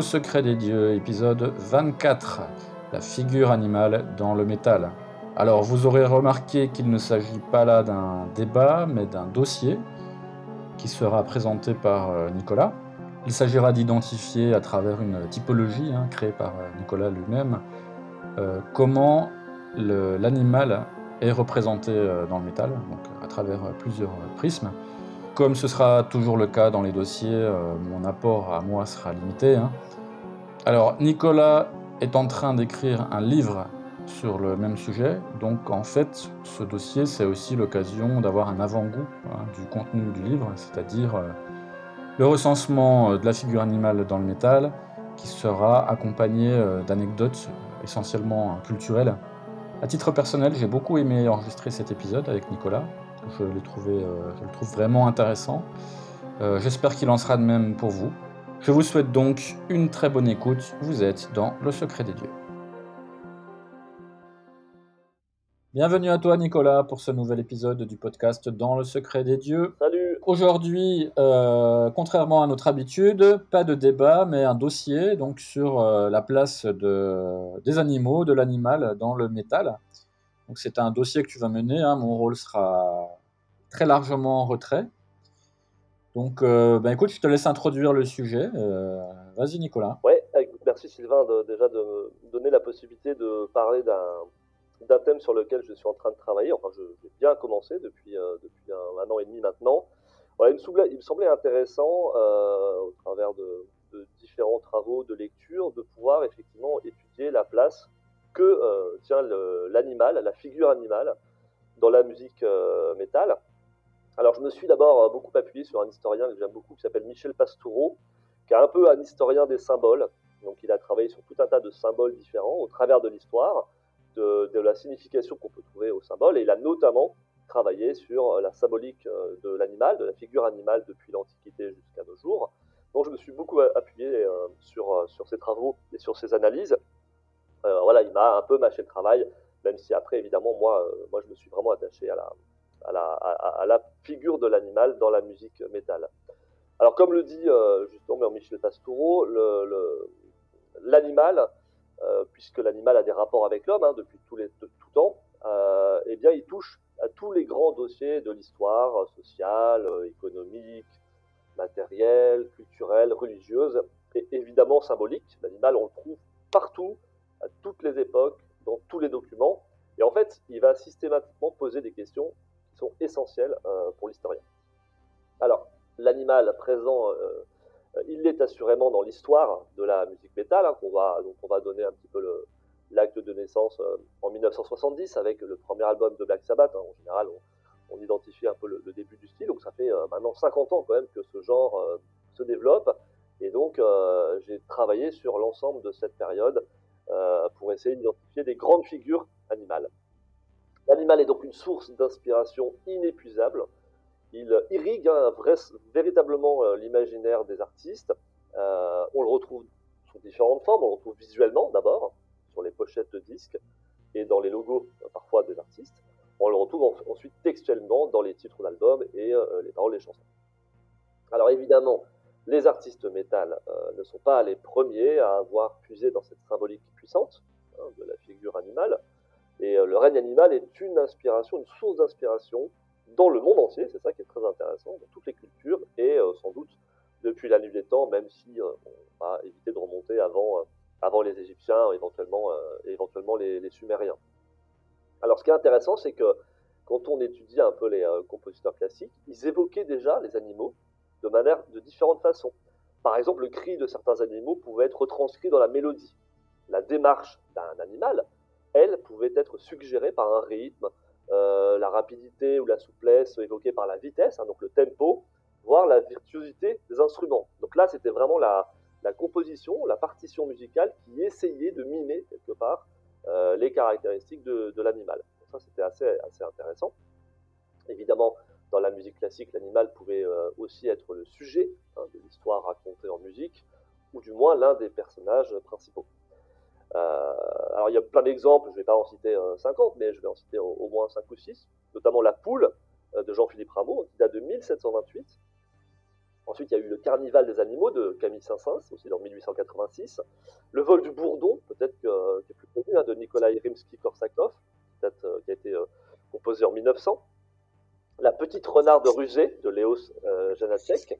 le secret des dieux, épisode 24, la figure animale dans le métal. Alors vous aurez remarqué qu'il ne s'agit pas là d'un débat, mais d'un dossier qui sera présenté par euh, Nicolas. Il s'agira d'identifier à travers une typologie hein, créée par euh, Nicolas lui-même euh, comment l'animal est représenté dans le métal, donc à travers plusieurs prismes. Comme ce sera toujours le cas dans les dossiers, mon apport à moi sera limité. hein. Alors, Nicolas est en train d'écrire un livre sur le même sujet, donc en fait, ce dossier, c'est aussi l'occasion d'avoir un avant-goût hein, du contenu du livre, c'est-à-dire euh, le recensement euh, de la figure animale dans le métal, qui sera accompagné euh, d'anecdotes essentiellement euh, culturelles. À titre personnel, j'ai beaucoup aimé enregistrer cet épisode avec Nicolas. Je, trouvé, je le trouve vraiment intéressant. J'espère qu'il en sera de même pour vous. Je vous souhaite donc une très bonne écoute. Vous êtes dans Le Secret des Dieux. Bienvenue à toi Nicolas pour ce nouvel épisode du podcast Dans le Secret des Dieux. Salut Aujourd'hui, euh, contrairement à notre habitude, pas de débat, mais un dossier donc sur euh, la place de, des animaux, de l'animal dans le métal. Donc c'est un dossier que tu vas mener. hein. Mon rôle sera très largement en retrait. Donc, euh, ben écoute, je te laisse introduire le sujet. Euh, Vas-y Nicolas. Ouais, écoute, merci Sylvain de, déjà de me donner la possibilité de parler d'un thème sur lequel je suis en train de travailler. Enfin, j'ai bien commencé depuis, euh, depuis un, an et demi maintenant. Il, me semblait, intéressant, au travers de, de différents travaux de lecture, de pouvoir effectivement étudier la place que tient l'animal, la figure animale, dans la musique métal. Alors, je me suis d'abord euh, beaucoup appuyé sur un historien que j'aime beaucoup, qui s'appelle Michel Pastoureau, qui est un peu un historien des symboles. Donc, il a travaillé sur tout un tas de symboles différents au travers de l'histoire, de, la signification qu'on peut trouver aux symboles. Et il a notamment travaillé sur la symbolique euh, de l'animal, de la figure animale depuis l'Antiquité jusqu'à nos jours. Donc, je me suis beaucoup appuyé euh, sur, ses travaux et sur ses analyses. Voilà, il m'a un peu mâché le travail, même si après, évidemment, moi, moi je me suis vraiment attaché à la, à la, figure de l'animal dans la musique métal. Alors, comme le dit euh, justement Michel Pastoureau, l'animal, euh, puisque l'animal a des rapports avec l'homme hein, depuis tout, les, tout temps, euh, eh bien, il touche à tous les grands dossiers de l'histoire sociale, économique, matérielle, culturelle, religieuse, et évidemment symbolique. L'animal, on le trouve partout, à toutes les époques, dans tous les documents. Et en fait, il va systématiquement poser des questions sont essentielles euh, pour l'historien. Alors, l'animal présent, euh, il l'est assurément dans l'histoire de la musique métal, hein, qu'on va, on va donner un petit peu l'acte de naissance euh, en 1970 avec le premier album de Black Sabbath. hein. En général, on, identifie un peu le, début du style, donc ça fait maintenant 50 ans quand même que ce genre se développe. Et donc, j'ai travaillé sur l'ensemble de cette période pour essayer d'identifier des grandes figures animales. L'animal est donc une source d'inspiration inépuisable. Il irrigue hein, véritablement euh, l'imaginaire des artistes. Euh, on le retrouve sous différentes formes. On le retrouve visuellement d'abord, sur les pochettes de disques et dans les logos euh, parfois des artistes. On le retrouve en- ensuite textuellement dans les titres d'albums et les paroles des chansons. Alors évidemment, les artistes métal ne sont pas les premiers à avoir puisé dans cette symbolique puissante hein, de la figure animale. Et euh, le règne animal est une inspiration, une source d'inspiration dans le monde entier, c'est ça qui est très intéressant, dans toutes les cultures, et euh, sans doute depuis la nuit des temps, même si euh, on va éviter de remonter avant, les Égyptiens, éventuellement, éventuellement les, Sumériens. Alors ce qui est intéressant, c'est que quand on étudie un peu les compositeurs classiques, ils évoquaient déjà les animaux de manière de différentes façons. Par exemple, le cri de certains animaux pouvait être retranscrit dans la mélodie. La démarche d'un animal, elle, pouvait être suggérée par un rythme, euh, la rapidité ou la souplesse évoquée par la vitesse, hein, donc le tempo, voire la virtuosité des instruments. Donc là, c'était vraiment la, composition, la partition musicale qui essayait de mimer quelque part les caractéristiques de, l'animal. Ça, c'était assez, intéressant. Évidemment, dans la musique classique, l'animal pouvait aussi être le sujet hein, de l'histoire racontée en musique, ou du moins l'un des personnages principaux. Euh, alors il y a plein d'exemples, je ne vais pas en citer 50, mais je vais en citer au, moins 5 ou 6, notamment La Poule euh, de Jean-Philippe Rameau, qui date de 1728. Ensuite, il y a eu Le Carnival des animaux de Camille Saint-Saëns, aussi en 1886. Le vol du bourdon, peut-être qui est plus connu, hein, de Nikolai Rimsky-Korsakov, euh, qui a été composé en 1900. La petite renarde rusée de Léos Janacek,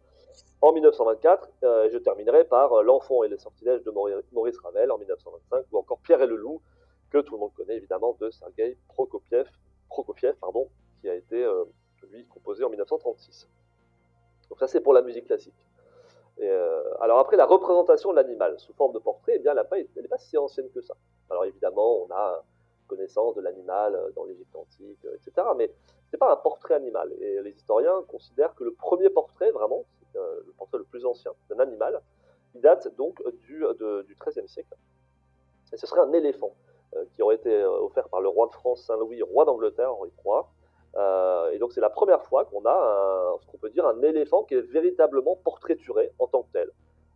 en 1924, euh, je terminerai par euh, L'enfant et les sortilèges de Maurice Ravel en 1925, ou encore Pierre et le loup, que tout le monde connaît évidemment de Sergei Prokofiev, Prokofiev pardon, qui a été euh, lui composé en 1936. Donc ça c'est pour la musique classique. alors après la représentation de l'animal sous forme de portrait, eh bien elle n'est pas si ancienne que ça. Alors évidemment on a connaissance de l'animal dans l'Égypte antique, etc. Mais c'est pas un portrait animal. Et les historiens considèrent que le premier portrait vraiment, euh, le portrait le plus ancien d'un animal, il date donc du, XIIIe siècle. Et ce serait un éléphant euh, qui aurait été euh, offert par le roi de France Saint-Louis, roi d'Angleterre Henri III. et donc c'est la première fois qu'on a ce qu'on peut dire un éléphant qui est véritablement portraituré en tant que tel.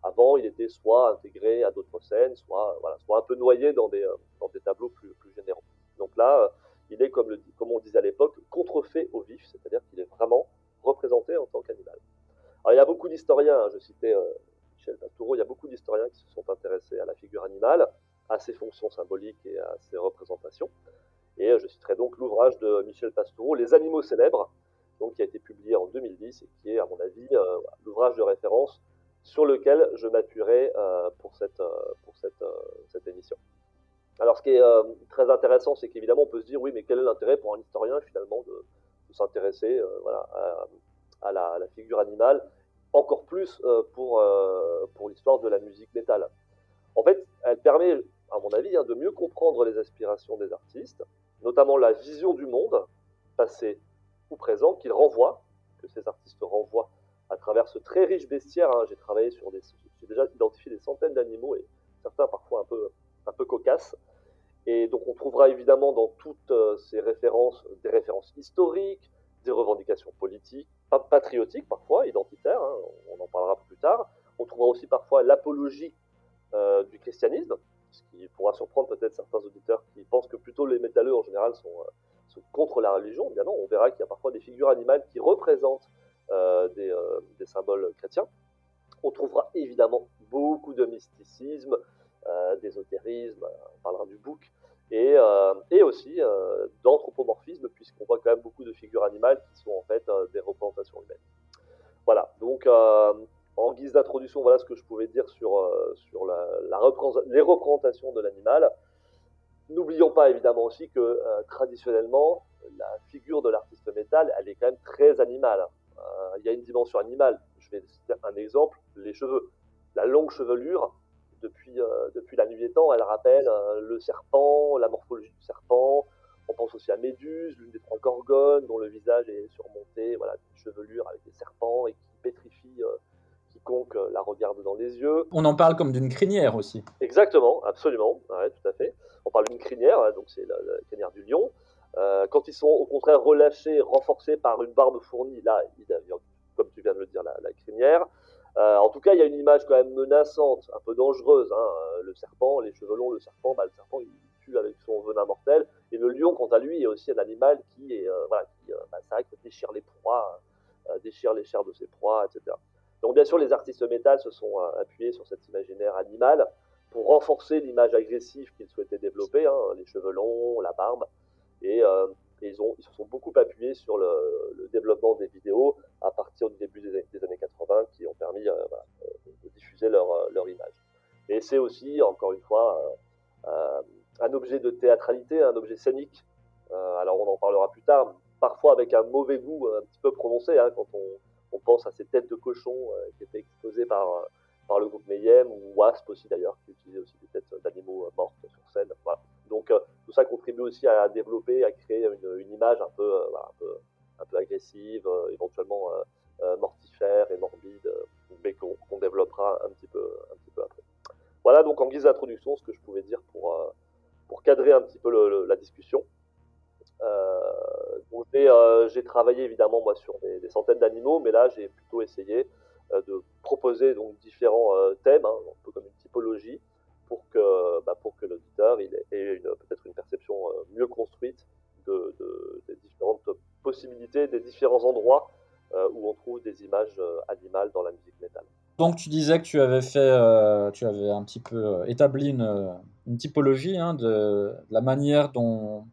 Avant, il était soit intégré à d'autres scènes, soit, voilà, soit un peu noyé dans des, dans des tableaux plus, plus généraux. Donc là, il est, comme, le, comme on disait à l'époque, contrefait au vif, c'est-à-dire qu'il est vraiment représenté en tant qu'animal. Alors, il y a beaucoup d'historiens, hein, je citais euh, Michel Pastoureau, il y a beaucoup d'historiens qui se sont intéressés à la figure animale, à ses fonctions symboliques et à ses représentations. Et euh, je citerai donc l'ouvrage de Michel Pastoureau, Les animaux célèbres, donc, qui a été publié en 2010 et qui est, à mon avis, euh, l'ouvrage de référence sur lequel je m'appuierai pour, cette, pour cette, émission. Alors, ce qui est très intéressant, c'est qu'évidemment, on peut se dire, oui, mais quel est l'intérêt pour un historien, finalement, de, s'intéresser voilà, à, la, figure animale, encore plus euh, pour, euh, pour l'histoire de la musique métal. En fait, elle permet, à mon avis, hein, de mieux comprendre les aspirations des artistes, notamment la vision du monde, passé ou présent, qu'ils renvoient, que ces artistes renvoient à travers ce très riche bestiaire. Hein. J'ai travaillé sur des, j'ai déjà identifié des centaines d'animaux et certains parfois un peu, un peu cocasses. Et donc on trouvera évidemment dans toutes euh, ces références des références historiques, des revendications politiques, patriotiques parfois, identitaires, hein, on en parlera plus tard. On trouvera aussi parfois l'apologie euh, du christianisme, ce qui pourra surprendre peut-être certains auditeurs qui pensent que plutôt les métalleux en général sont, euh, contre la religion. Bien non, on verra qu'il y a parfois des figures animales qui représentent des, des, symboles chrétiens. On trouvera évidemment beaucoup de mysticisme, d'ésotérisme, on parlera du bouc, et, euh, aussi euh, d'anthropomorphisme, puisqu'on voit quand même beaucoup de figures animales qui sont en fait euh, des représentations humaines. Voilà, donc en guise d'introduction, voilà ce que je pouvais dire sur, les représentations de l'animal. N'oublions pas évidemment aussi que traditionnellement, la figure de l'artiste métal, elle est quand même très animale. Il y a une dimension animale. Je vais citer un exemple, les cheveux. La longue chevelure, depuis, euh, depuis la nuit des temps. Elle rappelle euh, le serpent, la morphologie du serpent. On pense aussi à Méduse, l'une des trois gorgones, dont le visage est surmonté voilà, d'une chevelure avec des serpents et qui pétrifie euh, quiconque la regarde dans les yeux. On en parle comme d'une crinière aussi. Exactement, absolument, ouais, tout à fait. On parle d'une crinière, donc c'est la, crinière du lion. Quand ils sont au contraire relâchés, renforcés par une barbe fournie, là, il comme tu viens de le dire, la, crinière. Euh, en tout cas, il y a une image quand même menaçante, un peu dangereuse. Hein. Euh, le serpent, les cheveux longs, le serpent, bah, le serpent il tue avec son venin mortel. Et le lion, quant à lui, est aussi un animal qui, est, euh, voilà, qui bah, vrai, déchire les proies, déchire les chairs de ses proies, etc. Donc bien sûr, les artistes métal se sont appuyés sur cet imaginaire animal pour renforcer l'image agressive qu'ils souhaitaient développer, hein, les cheveux longs, la barbe. Et ils, ont, ils se sont beaucoup appuyés sur le, développement des vidéos à partir du début des, années 80 qui ont permis euh, de diffuser leur, euh, image. Et c'est aussi, encore une fois, euh, un objet de théâtralité, un objet scénique. alors on en parlera plus tard, parfois avec un mauvais goût un petit peu prononcé, hein, quand on, pense à ces têtes de cochon qui étaient exposées par, par le groupe Mayhem, ou Wasp aussi d'ailleurs, qui utilisait aussi des têtes d'animaux mortes sur scène. Voilà. Donc euh, tout ça contribue aussi à développer, à créer une, image un peu, euh, un peu, un peu agressive, euh, éventuellement mortifère et morbide, mais qu'on développera un petit peu, un petit peu Voilà donc en guise d'introduction ce que je pouvais dire pour, pour cadrer un petit peu la discussion. j'ai travaillé évidemment moi sur des, des centaines d'animaux, mais là j'ai plutôt essayé de proposer donc différents thèmes, hein, un peu comme une typologie, pour que, bah, que l'auditeur ait peut-être une perception mieux construite de, des différentes possibilités, des différents endroits euh, où on trouve des images euh, animales dans la musique métal. Donc tu disais que tu avais fait, euh, tu avais un petit peu établi une, une typologie hein, de, la manière dont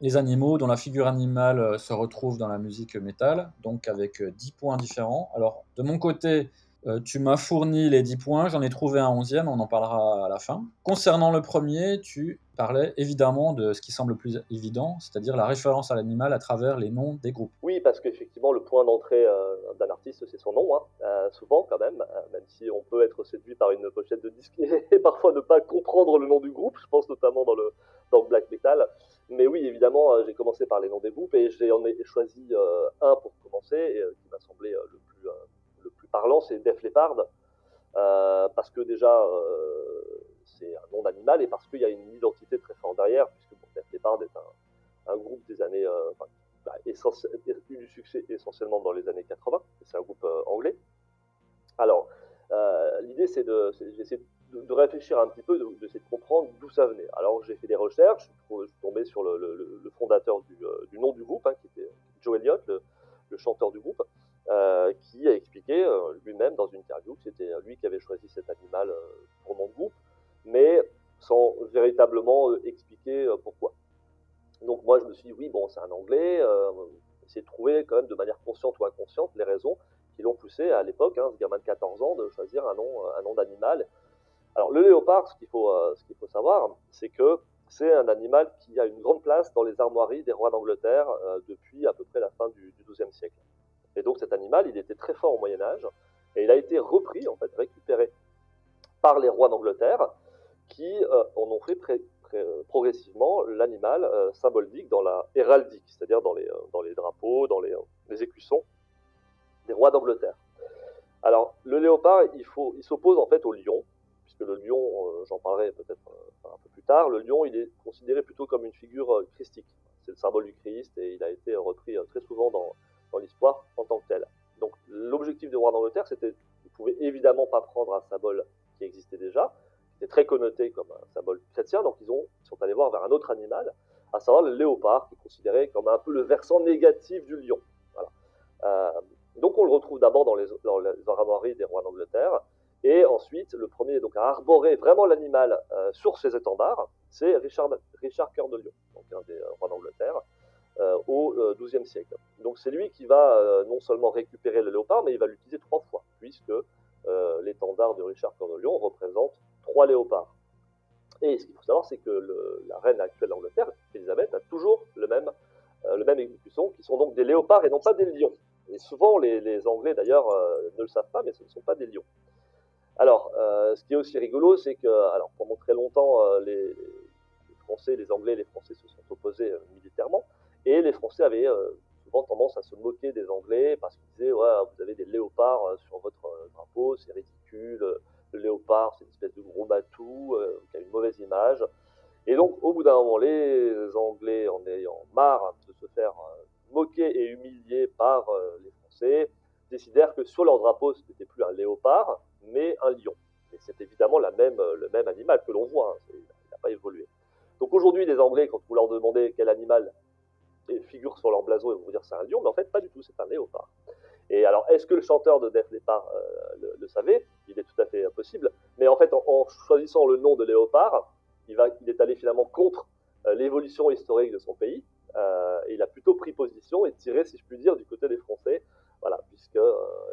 les animaux, dont la figure animale se retrouve dans la musique métal, donc avec 10 points différents. Alors de mon côté, euh, tu m'as fourni les 10 points, j'en ai trouvé un onzième, on en parlera à la fin. Concernant le premier, tu parlais évidemment de ce qui semble le plus évident, c'est-à-dire la référence à l'animal à travers les noms des groupes. Oui, parce qu'effectivement, le point d'entrée euh, d'un artiste, c'est son nom, hein. euh, souvent quand même, même si on peut être séduit par une pochette de disque et parfois ne pas comprendre le nom du groupe, je pense notamment dans le, dans le black metal. Mais oui, évidemment, j'ai commencé par les noms des groupes et j'en ai choisi un pour commencer, qui m'a semblé le plus parlant, c'est Def Leppard, euh, parce que déjà, euh, c'est un nom d'animal et parce qu'il y a une identité très forte derrière, puisque Def Leppard est un, groupe des années, euh, bah, eu du succès essentiellement dans les années 80, c'est un groupe anglais. Alors, l'idée, c'est de, de, réfléchir un petit peu, d'essayer de, comprendre d'où ça venait. Alors, j'ai fait des recherches, je suis tombé sur le, fondateur du, nom du groupe, hein, qui était Joe Elliott, le chanteur du groupe. Euh, qui a expliqué euh, lui-même dans une interview que c'était lui qui avait choisi cet animal euh, pour mon groupe, mais sans véritablement expliquer pourquoi. Donc moi je me suis dit oui bon c'est un anglais, de trouver quand même de manière consciente ou inconsciente les raisons qui l'ont poussé à l'époque, hein, ce gamin de 14 ans, de choisir un nom, un nom d'animal. Alors le léopard, ce qu'il faut, ce qu'il faut savoir, c'est que c'est un animal qui a une grande place dans les armoiries des rois d'Angleterre depuis à peu près la fin du XIIe siècle. Et donc cet animal, il était très fort au Moyen Âge, et il a été repris, en fait, récupéré par les rois d'Angleterre, qui euh, en ont fait euh, progressivement l'animal euh, symbolique dans la héraldique, c'est-à-dire dans les, drapeaux, dans les, écussons des rois d'Angleterre. Alors, le léopard, il s'oppose en fait au lion, puisque le lion, j'en parlerai peut-être un peu plus tard, le lion, il est considéré plutôt comme une figure christique. C'est le symbole du Christ et il a été repris très souvent dans, dans l'histoire en tant que tel. Donc l'objectif de Roi d'Angleterre, c'était, ils ne pouvaient évidemment pas prendre un symbole qui existait déjà, qui était très connoté comme un symbole chrétien, donc ils, ont, sont allés voir vers un autre animal, à savoir le léopard, qui est considéré comme un peu le versant négatif du lion. Euh, donc on le retrouve d'abord dans les, armoiries des rois d'Angleterre, et ensuite, le premier à arborer vraiment l'animal euh, sur ses étendards, c'est Richard, Richard Cœur de Lion, donc un des rois d'Angleterre. Euh, au XIIe euh, siècle. Donc c'est lui qui va euh, non seulement récupérer le léopard, mais il va l'utiliser trois fois, puisque l'étendard de Richard Cœur de Lion représente trois léopards. Et ce qu'il faut savoir, c'est que la reine actuelle d'Angleterre, Elisabeth, a toujours le même, le même écuson, qui sont donc des léopards et non pas des lions. Et souvent, les, Anglais d'ailleurs ne le savent pas, mais ce ne sont pas des lions. Alors, ce qui est aussi rigolo, c'est que, alors pendant très longtemps, les, Français, les Anglais, les Français se sont opposés militairement. Et les Français avaient euh, souvent tendance à se moquer des Anglais parce qu'ils disaient ouais, vous avez des léopards euh, sur votre euh, drapeau, c'est ridicule. Le léopard, c'est une espèce de gros batou qui a une mauvaise image. Et donc, au bout d'un moment, les Anglais, en ayant marre de se faire moquer et humilier par les Français, décidèrent que sur leur drapeau, ce n'était plus un léopard, mais un lion. Et c'est évidemment la même, le même animal que l'on voit, hein. il n'a pas évolué. Donc aujourd'hui, les Anglais, quand vous leur demandez quel animal figure sur leur blason et vous dire c'est un lion, mais en fait pas du tout, c'est un léopard. Et alors, est-ce que le chanteur de Def Leppard euh, le, savait? Il est tout à fait possible. Mais en fait, en, choisissant le nom de léopard, il, va, il est allé finalement contre euh, l'évolution historique de son pays. Euh, et il a plutôt pris position et tiré, si je puis dire, du côté des Français. Voilà, puisque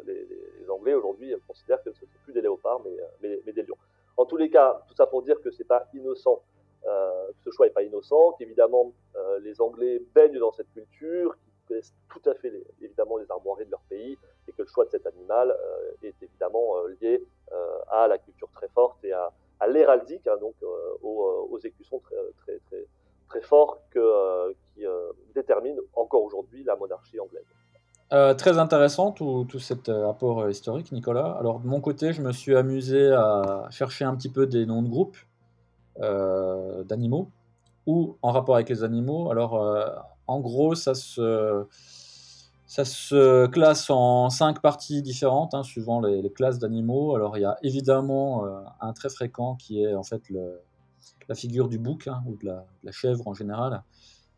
les, Anglais aujourd'hui considèrent que ce ne sont plus des léopards, mais, mais, mais, des lions. En tous les cas, tout ça pour dire que c'est pas innocent que ce choix n'est pas innocent, qu'évidemment euh, les Anglais baignent dans cette culture, qu'ils connaissent tout à fait évidemment les armoiries de leur pays, et que le choix de cet animal euh, est évidemment lié à la culture très forte et à, l'héraldique, hein, donc aux, écussons très, très, très, très forts qui déterminent encore aujourd'hui la monarchie anglaise. Euh, très intéressant tout, tout cet euh, apport euh, historique, Nicolas. Alors de mon côté, je me suis amusé à chercher un petit peu des noms de groupes euh, d'animaux ou en rapport avec les animaux. Alors euh, en gros, ça se, ça se classe en cinq parties différentes, hein, suivant les, classes d'animaux. Alors il y a évidemment euh, un très fréquent qui est en fait la figure du bouc hein, ou de la, chèvre en général,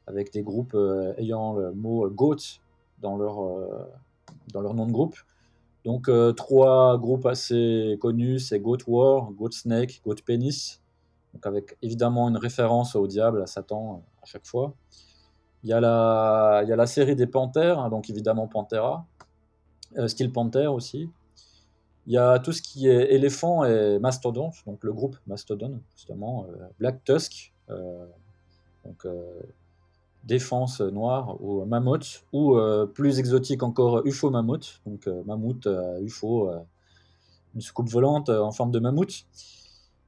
avec des groupes euh, ayant le mot goat dans leur, euh, dans leur nom de groupe. Donc euh, trois groupes assez connus, c'est Goat War, Goat Snake, Goat Penis, donc avec évidemment une référence au diable, à Satan euh, à chaque fois. Il y a la, série des panthères, hein, donc évidemment Panthera, euh, Steel Panther aussi. Il y a tout ce qui est éléphant et mastodon, donc le groupe Mastodon, justement, euh, Black Tusk, euh, donc défense noire ou mammouth, ou plus exotique encore UFO mammouth, donc mammouth, UFO, une soucoupe volante en forme de mammouth.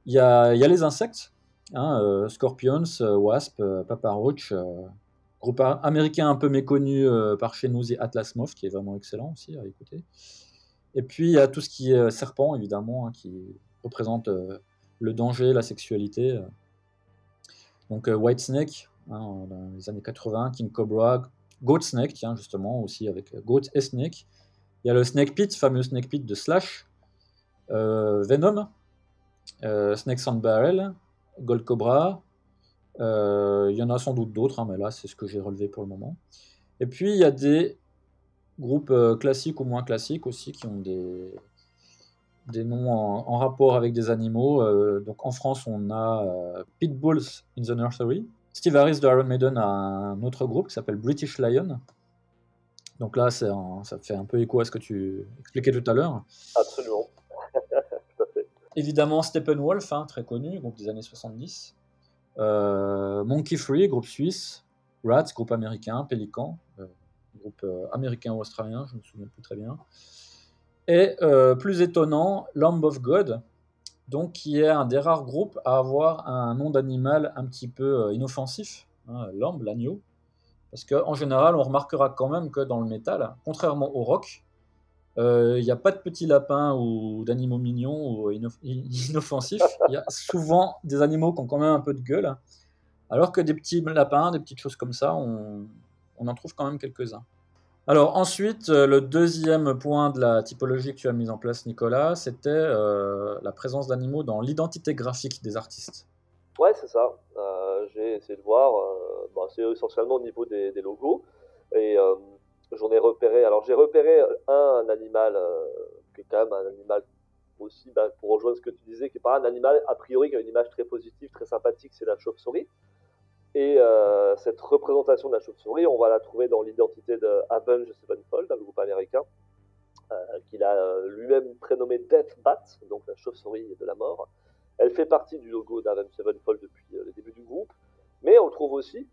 Il y a, les insectes, hein, euh, scorpions, euh, wasp, euh, papa roach, euh, groupe américain un peu méconnu par chez nous, c'est Atlas Moth, qui est vraiment excellent aussi à écouter. Et puis il y a tout ce qui est serpent, évidemment, hein, qui représente le danger, la sexualité. Donc White Snake, hein, dans les années 80, King Cobra, Goat Snake, tiens, justement, aussi avec Goat et Snake. Il y a le Snake Pit, fameux Snake Pit de Slash, Venom, euh, Snake Sand Barrel, Gold Cobra. euh, il y en a sans doute d'autres, hein, mais là, c'est ce que j'ai relevé pour le moment. Et puis, il y a des groupes euh, classiques ou moins classiques aussi qui ont des, des noms en, rapport avec des animaux. Donc en France, on a Pitbulls in the Nursery. Steve Harris de Iron Maiden a un autre groupe qui s'appelle British Lion. Donc là, ça fait un peu écho à ce que tu expliquais tout à l'heure. Absolument. Évidemment, Steppenwolf, hein, très connu, groupe des années 70. Euh, Monkey Free, groupe suisse. Rats, groupe américain. Pelican, euh, groupe euh, américain ou australien, je me souviens plus très bien. Et plus étonnant, Lamb of God, donc qui est un des rares groupes à avoir un nom d'animal un petit peu inoffensif, hein, lamb, l'agneau. Parce qu'en général, on remarquera quand même que dans le métal, contrairement au rock, euh, il n'y a pas de petits lapins ou d'animaux mignons ou inoff- inoffensifs. Il y a souvent des animaux qui ont quand même un peu de gueule. Alors que des petits lapins, des petites choses comme ça, on, on en trouve quand même quelques-uns. Alors ensuite, euh, le deuxième point de la typologie que tu as mise en place, Nicolas, c'était euh, la présence d'animaux dans l'identité graphique des artistes. Ouais, c'est ça. Euh, j'ai essayé de voir. euh, bon, c'est essentiellement au niveau des, des logos. Et euh, j'en ai repéré. Alors, j'ai repéré un, animal euh, qui est quand même un animal aussi, bah, pour rejoindre ce que tu disais, qui n'est pas un animal a priori qui a une image très positive, très sympathique, c'est la chauve-souris. Et euh, cette représentation de la chauve-souris, on va la trouver dans l'identité de Avenged Sevenfold, le groupe américain, euh, qu'il a lui-même prénommé Death Bat, donc la chauve-souris de la mort. Elle fait partie du logo d'Avenged Sevenfold depuis le début du groupe, mais on trouve aussi,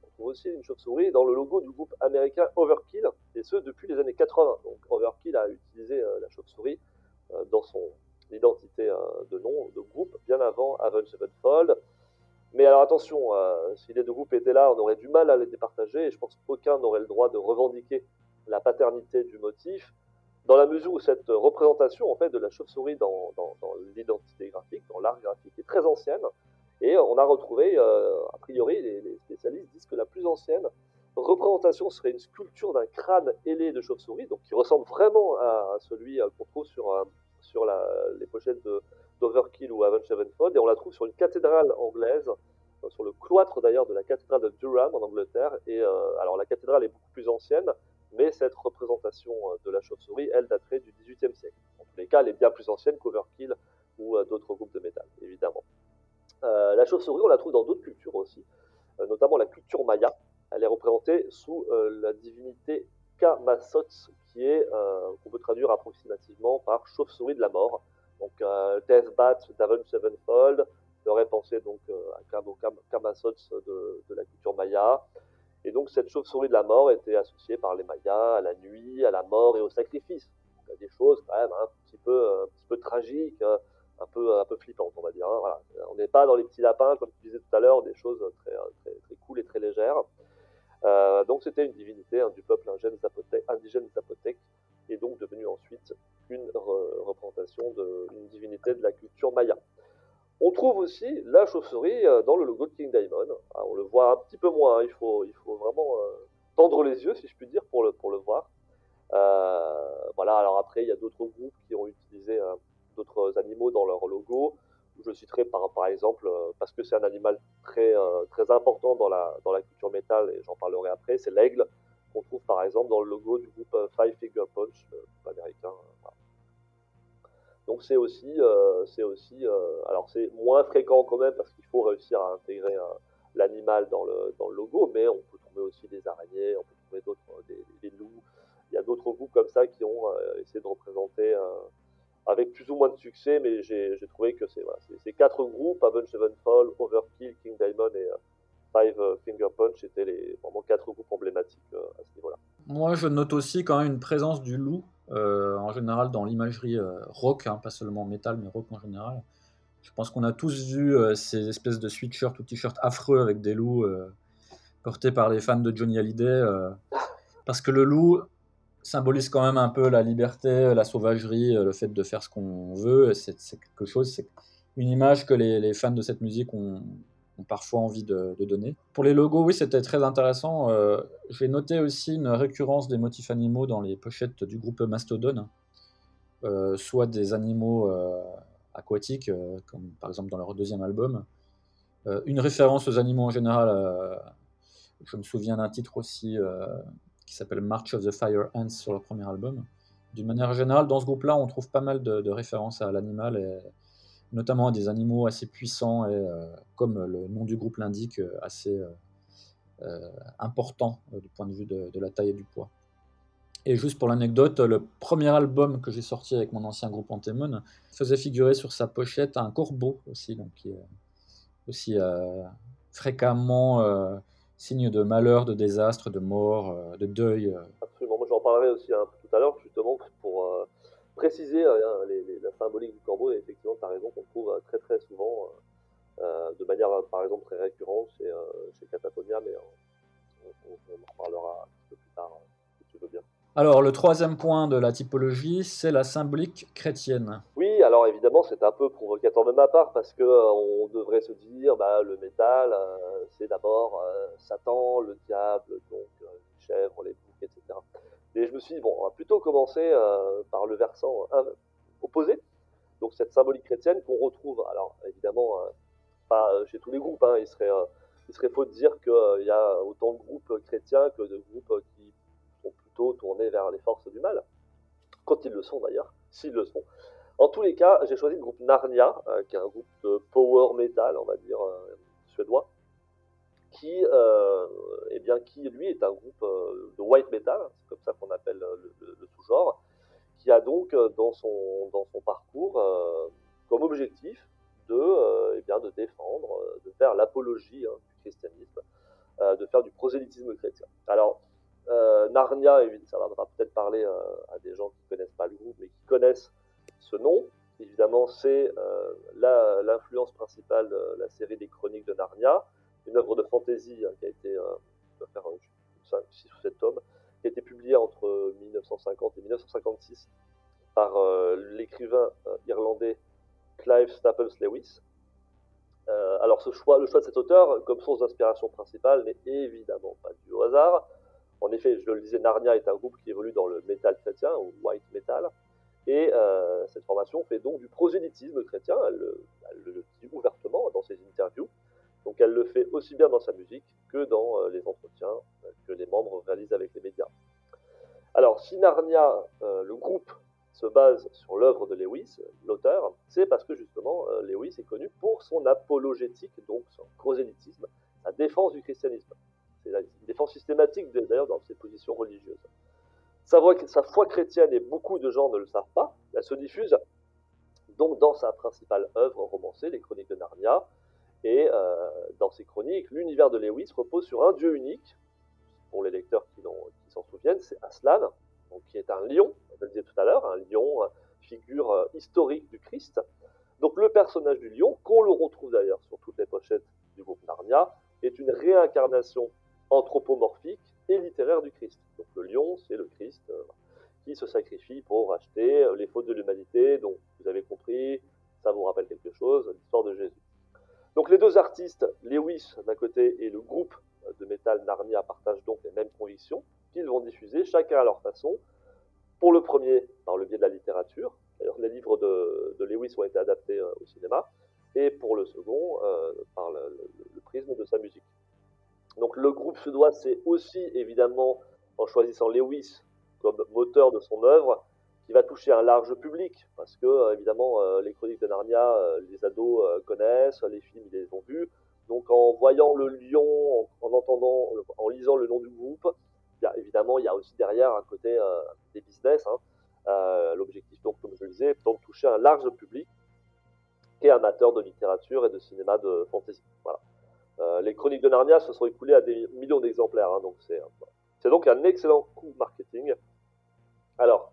une chauve-souris dans le logo du groupe américain Overkill, et ce depuis les années 80. Donc Overkill a utilisé euh, la chauve-souris euh, dans son identité euh, de nom de groupe bien avant Avenged Sevenfold. Mais alors attention, si les deux groupes étaient là, on aurait du mal à les départager, et je pense qu'aucun n'aurait le droit de revendiquer la paternité du motif, dans la mesure où cette représentation en fait de la chauve-souris dans l'identité graphique, dans l'art graphique, est très ancienne, et on a retrouvé, euh, a priori, les, spécialistes disent que la plus ancienne représentation serait une sculpture d'un crâne ailé de chauve-souris, donc qui ressemble vraiment à, celui euh, qu'on trouve sur, euh, sur les pochettes d'Overkill ou Avenged Sevenfold, et on la trouve sur une cathédrale anglaise, sur le cloître d'ailleurs de la cathédrale de Durham en Angleterre. Et alors la cathédrale est beaucoup plus ancienne, mais cette représentation de la chauve-souris, elle daterait du XVIIIe siècle. En tous les cas, elle est bien plus ancienne qu'Overkill ou d'autres groupes de métal, évidemment. Euh, la chauve-souris, on la trouve dans d'autres cultures aussi, euh, notamment la culture maya. Elle est représentée sous euh, la divinité Kamasots, qui est, qu'on peut traduire approximativement par chauve-souris de la mort. Donc euh, Death Bat d'Avon Sevenfold ferait penser donc à Kam, au Kam, Kamasots de, de la culture maya. Et donc cette chauve-souris de la mort était associée par les Mayas à la nuit, à la mort et au sacrifice. Donc, des choses quand même hein, un petit peu, un petit peu tragiques, un peu, un peu on va dire. hein. On n'est pas dans les petits lapins, comme tu disais tout à l'heure, des choses très, très, très cool et très légères. Euh, donc c'était une divinité hein, du peuple indigène zapotèque, indigène zapotèque, et donc devenue ensuite une représentation d'une divinité de la culture maya. On trouve aussi la chauve-souris euh, dans le logo de King Diamond. On le voit un petit peu moins, hein. il, faut, il faut vraiment euh, tendre les yeux, si je puis dire, pour le, pour le voir. voilà, alors après, il y a d'autres groupes qui ont utilisé d'autres animaux dans leur logo. Je citerai par, exemple, parce que c'est un animal très, très important dans la, dans la culture métal, et j'en parlerai après, c'est l'aigle, qu'on trouve par exemple dans le logo du groupe Five Finger Punch, le groupe américain. Donc c'est aussi, aussi alors c'est moins fréquent quand même parce qu'il faut réussir à intégrer l'animal dans le, dans le logo, mais on peut trouver aussi des araignées, on peut trouver d'autres, des, loups. Il y a d'autres groupes comme ça qui ont essayé de représenter avec plus ou moins de succès, mais j'ai trouvé que c'est voilà, ces quatre groupes, Avenged Sevenfold, Overkill, King Diamond et euh, Five euh, Finger Punch étaient les, quatre groupes emblématiques euh, à ce niveau-là. Moi, je note aussi quand même une présence du loup, en général dans l'imagerie rock, hein, pas seulement métal, mais rock en général. Je pense qu'on a tous vu ces espèces de sweatshirts ou t-shirts affreux avec des loups portés par les fans de Johnny Hallyday. parce que le loup, symbolise quand même un peu la liberté, la sauvagerie, euh, le fait de faire ce qu'on veut. C'est quelque chose, c'est une image que les, fans de cette musique ont, parfois envie de, donner. Pour les logos, oui, c'était très intéressant. Euh, j'ai noté aussi une récurrence des motifs animaux dans les pochettes du groupe Mastodon, euh, soit des animaux aquatiques, comme par exemple dans leur deuxième album, une référence aux animaux en général. je me souviens d'un titre aussi qui s'appelle March of the Fire Ants sur leur premier album. D'une manière générale, dans ce groupe-là, on trouve pas mal de, références à l'animal, notamment à des animaux assez puissants et, euh, comme le nom du groupe l'indique, euh, assez euh, importants du point de vue de, la taille et du poids. Et juste pour l'anecdote, le premier album que j'ai sorti avec mon ancien groupe Antemon faisait figurer sur sa pochette un corbeau aussi, donc qui est aussi fréquemment signe de malheur, de désastre, de mort, euh, de deuil. Euh. Absolument, moi j'en parlerai aussi un peu tout à l'heure, justement, pour euh, préciser hein, la symbolique du corbeau, et effectivement, tu as raison, qu'on trouve très très souvent, de manière par exemple très récurrente chez, chez Catatonia, mais on, en reparlera un peu plus tard, si tu veux bien. Alors, le troisième point de la typologie, c'est la symbolique chrétienne. Oui, alors évidemment, c'est un peu provocateur de ma part parce que euh, on devrait se dire, bah, le métal, euh, c'est d'abord euh, Satan, le diable, donc les chèvres, les boucs, etc. Et je me suis dit, bon, on va plutôt commencer par le versant opposé, donc cette symbolique chrétienne qu'on retrouve, alors évidemment, pas chez tous les groupes, hein, il serait il serait faux de dire qu'il y a autant de groupes chrétiens que de groupes qui tourner vers les forces du mal, quand ils le sont d'ailleurs, s'ils le sont. En tous les cas, j'ai choisi le groupe Narnia, euh, qui est un groupe de power metal, on va dire, euh, suédois, qui, euh, eh bien, qui, lui, est un groupe de white metal, c'est comme ça qu'on appelle le, le, sous-genre, qui a donc dans son, dans son parcours comme objectif de, eh bien, de défendre, de faire l'apologie hein, du christianisme, de faire du prosélytisme chrétien. Alors, euh, Narnia, ça va peut-être parler euh, à des gens qui ne connaissent pas le groupe, mais qui connaissent ce nom. Évidemment, c'est euh, l'influence principale de la série des Chroniques de Narnia, une œuvre de fantasy hein, qui a été, euh, faire 5, 6 ou 7 tomes, qui a été publiée entre 1950 et 1956 par l'écrivain irlandais Clive Staples Lewis. alors, ce choix, le choix de cet auteur comme source d'inspiration principale n'est évidemment pas dû au hasard. En effet, je le disais, Narnia est un groupe qui évolue dans le métal chrétien, ou white metal, et euh, cette formation fait donc du prosélytisme chrétien, elle, le dit ouvertement dans ses interviews, donc elle le fait aussi bien dans sa musique que dans euh, les entretiens euh, que les membres réalisent avec les médias. Alors, si Narnia, le groupe, se base sur l'œuvre de Lewis, l'auteur, c'est parce que justement Lewis est connu pour son apologétique, donc son prosélytisme, sa défense du christianisme. C'est la défense systématique d'ailleurs dans ses positions religieuses. Sa, foi chrétienne, et beaucoup de gens ne le savent pas, elle se diffuse donc dans sa principale œuvre romancée, les Chroniques de Narnia. Et euh, dans ces chroniques, l'univers de Lewis repose sur un dieu unique. Pour les lecteurs qui, s'en souviennent, c'est Aslan, donc qui est un lion, je le disais tout à l'heure, un lion, figure euh, historique du Christ. Donc le personnage du lion, qu'on le retrouve d'ailleurs sur toutes les pochettes du groupe Narnia, est une réincarnation anthropomorphique et littéraire du Christ. Donc le lion, c'est le Christ euh, qui se sacrifie pour racheter les fautes de l'humanité. Donc vous avez compris, ça vous rappelle quelque chose, l'histoire de Jésus. Donc les deux artistes, Lewis d'un côté et le groupe de métal Narnia partagent donc les mêmes convictions qu'ils vont diffuser chacun à leur façon. Pour le premier, par le biais de la littérature. D'ailleurs, les livres de, Lewis ont été adaptés euh, au cinéma. Et pour le second, euh, par le, prisme de sa musique. Donc le groupe suédois, c'est aussi évidemment, en choisissant Lewis comme moteur de son œuvre, qui va toucher un large public, parce que euh, évidemment les chroniques de Narnia, les ados connaissent, les films ils les ont vus, donc en voyant le lion, en, entendant, en lisant le nom du groupe, évidemment, il y a aussi derrière un côté euh, des business. Hein. Euh, l'objectif, donc, comme je le disais, donc toucher un large public qui est amateur de littérature et de cinéma de fantasy. Euh, les Chroniques de Narnia se sont écoulées à des millions d'exemplaires, hein, donc c'est donc un excellent coup marketing. Alors,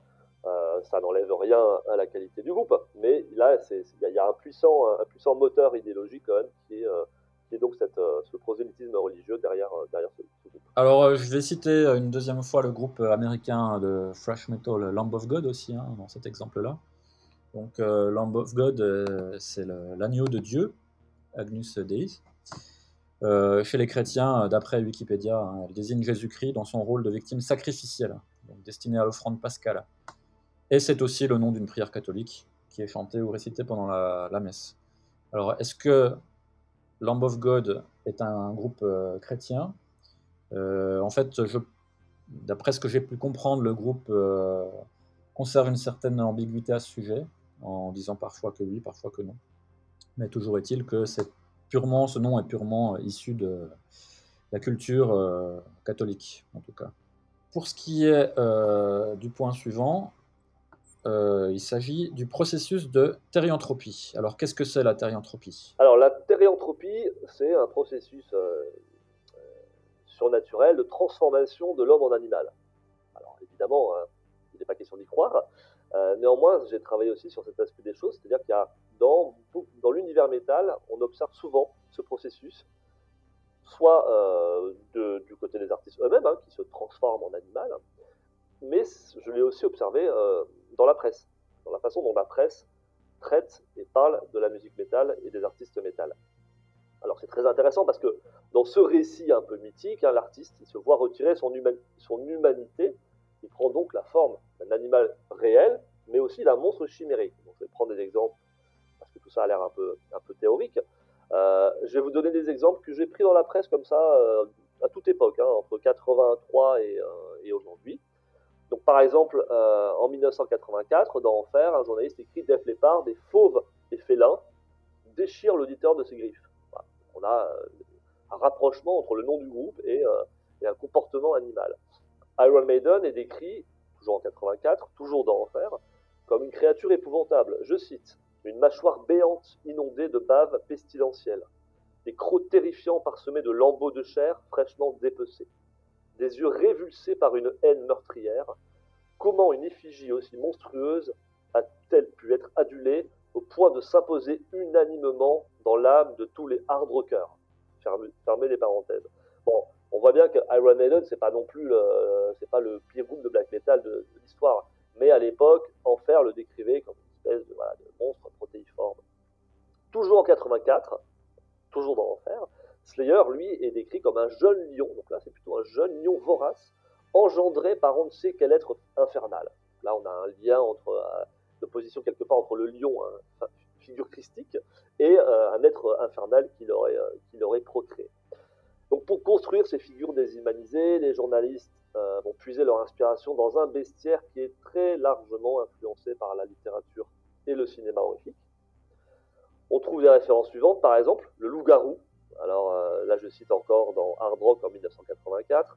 ça n'enlève rien à la qualité du groupe, mais là, il y, a un puissant, moteur idéologique quand même qui est et donc euh, ce prosélytisme religieux derrière, euh, derrière ce, groupe. Alors, euh, je vais citer une deuxième fois le groupe américain de thrash metal Lamb of God aussi, hein, dans cet exemple-là. Donc, Lamb of God, c'est l'agneau de Dieu, Agnus Dei. chez les chrétiens, d'après Wikipédia, hein, elle désigne Jésus-Christ dans son rôle de victime sacrificielle, destinée à l'offrande pascale. Et c'est aussi le nom d'une prière catholique qui est chantée ou récitée pendant la, messe. Alors, est-ce que Lamb of God est un groupe euh, chrétien? Euh, en fait, d'après ce que j'ai pu comprendre, le groupe euh, conserve une certaine ambiguïté à ce sujet, en disant parfois que oui, parfois que non. Mais toujours est-il que c'est purement, ce nom est purement issu de la culture catholique, en tout cas. Pour ce qui est du point suivant, euh, il s'agit du processus de thérianthropie. Alors, qu'est-ce que c'est la thérianthropie? Alors, la thérianthropie, c'est un processus euh, euh, surnaturel de transformation de l'homme en animal. Alors, évidemment, hein, il n'est pas question d'y croire. néanmoins, j'ai travaillé aussi sur cet aspect des choses, c'est-à-dire qu'il y a dans, l'univers métal, on observe souvent ce processus, soit du côté des artistes eux-mêmes, hein, qui se transforment en animal, mais je l'ai aussi observé dans la presse, dans la façon dont la presse traite et parle de la musique métal et des artistes métal. Alors c'est très intéressant parce que dans ce récit un peu mythique, hein, l'artiste se voit retirer son, humanité, il prend donc la forme d'un animal réel, mais aussi d'un monstre chimérique. Je vais prendre des exemples tout ça a l'air un peu, théorique. Euh, je vais vous donner des exemples que j'ai pris dans la presse comme ça euh, à toute époque, hein, entre 83 et, euh, et aujourd'hui. Donc, par exemple, en 1984, dans Enfer, un journaliste écrit Def Leppard, des fauves et félins déchirent l'auditeur de ses griffes. On a un rapprochement entre le nom du groupe et, et, un comportement animal. Iron Maiden est décrit, toujours en 84, toujours dans Enfer, comme une créature épouvantable. Je cite Une mâchoire béante inondée de bave pestilentielle, des crocs terrifiants parsemés de lambeaux de chair fraîchement dépecés des yeux révulsés par une haine meurtrière. Comment une effigie aussi monstrueuse a-t-elle pu être adulée au point de s'imposer unanimement dans l'âme de tous les hard rockers? Fermez les parenthèses. Bon, on voit bien que Iron Maiden, c'est pas non plus le, pire groupe de black metal de, l'histoire. Mais à l'époque, Enfer le décrivait comme de, de monstre protéiforme. Toujours en 84, toujours dans Enfer, Slayer, lui, est décrit comme un jeune lion, donc là c'est plutôt un jeune lion vorace, engendré par on ne sait quel être infernal. Là on a un lien entre, euh, l'opposition quelque part entre le lion, hein, figure christique, et euh, un être infernal qu'il aurait, euh, aurait procréé. Donc pour construire ces figures déshumanisées, les journalistes vont puiser leur inspiration dans un bestiaire qui est très largement influencé par la littérature et le cinéma horrifique. On trouve des références suivantes, par exemple le loup-garou, alors euh, là, je cite encore dans Hard Rock en 1984.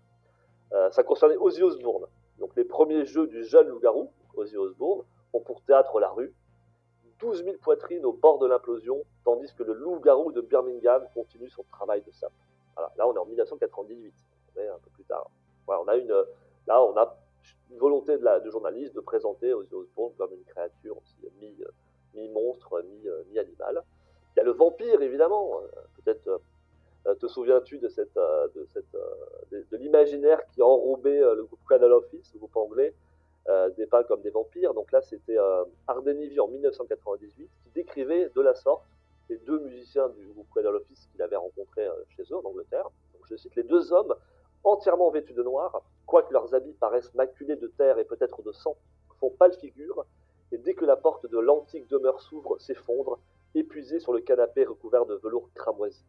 Euh, ça concernait Ozzy Osbourne. Donc les premiers jeux du jeune loup-garou, Ozzy Osbourne, ont pour théâtre la rue. 12 000 poitrines au bord de l'implosion, tandis que le loup-garou de Birmingham continue son travail de sape. là, on est en 1998, un peu plus tard. On a une, là, on a une volonté de, journaliste de présenter Ozzy Osbourne comme une créature mi-monstre, mi, mi-animal. Il y a le vampire, évidemment. Peut-être te souviens-tu de cette, de, l'imaginaire qui enrobait le groupe Cradle Office, le groupe anglais, dépeint comme des vampires Donc là, c'était Ardenivi en 1998 qui décrivait de la sorte les deux musiciens du groupe Cradle Office qu'il avait rencontrés chez eux en Angleterre. Je cite les deux hommes entièrement vêtus de noir, quoique leurs habits paraissent maculés de terre et peut-être de sang, font pâle figure, et dès que la porte de l'antique demeure s'ouvre, s'effondre, épuisés sur le canapé recouvert de velours cramoisi.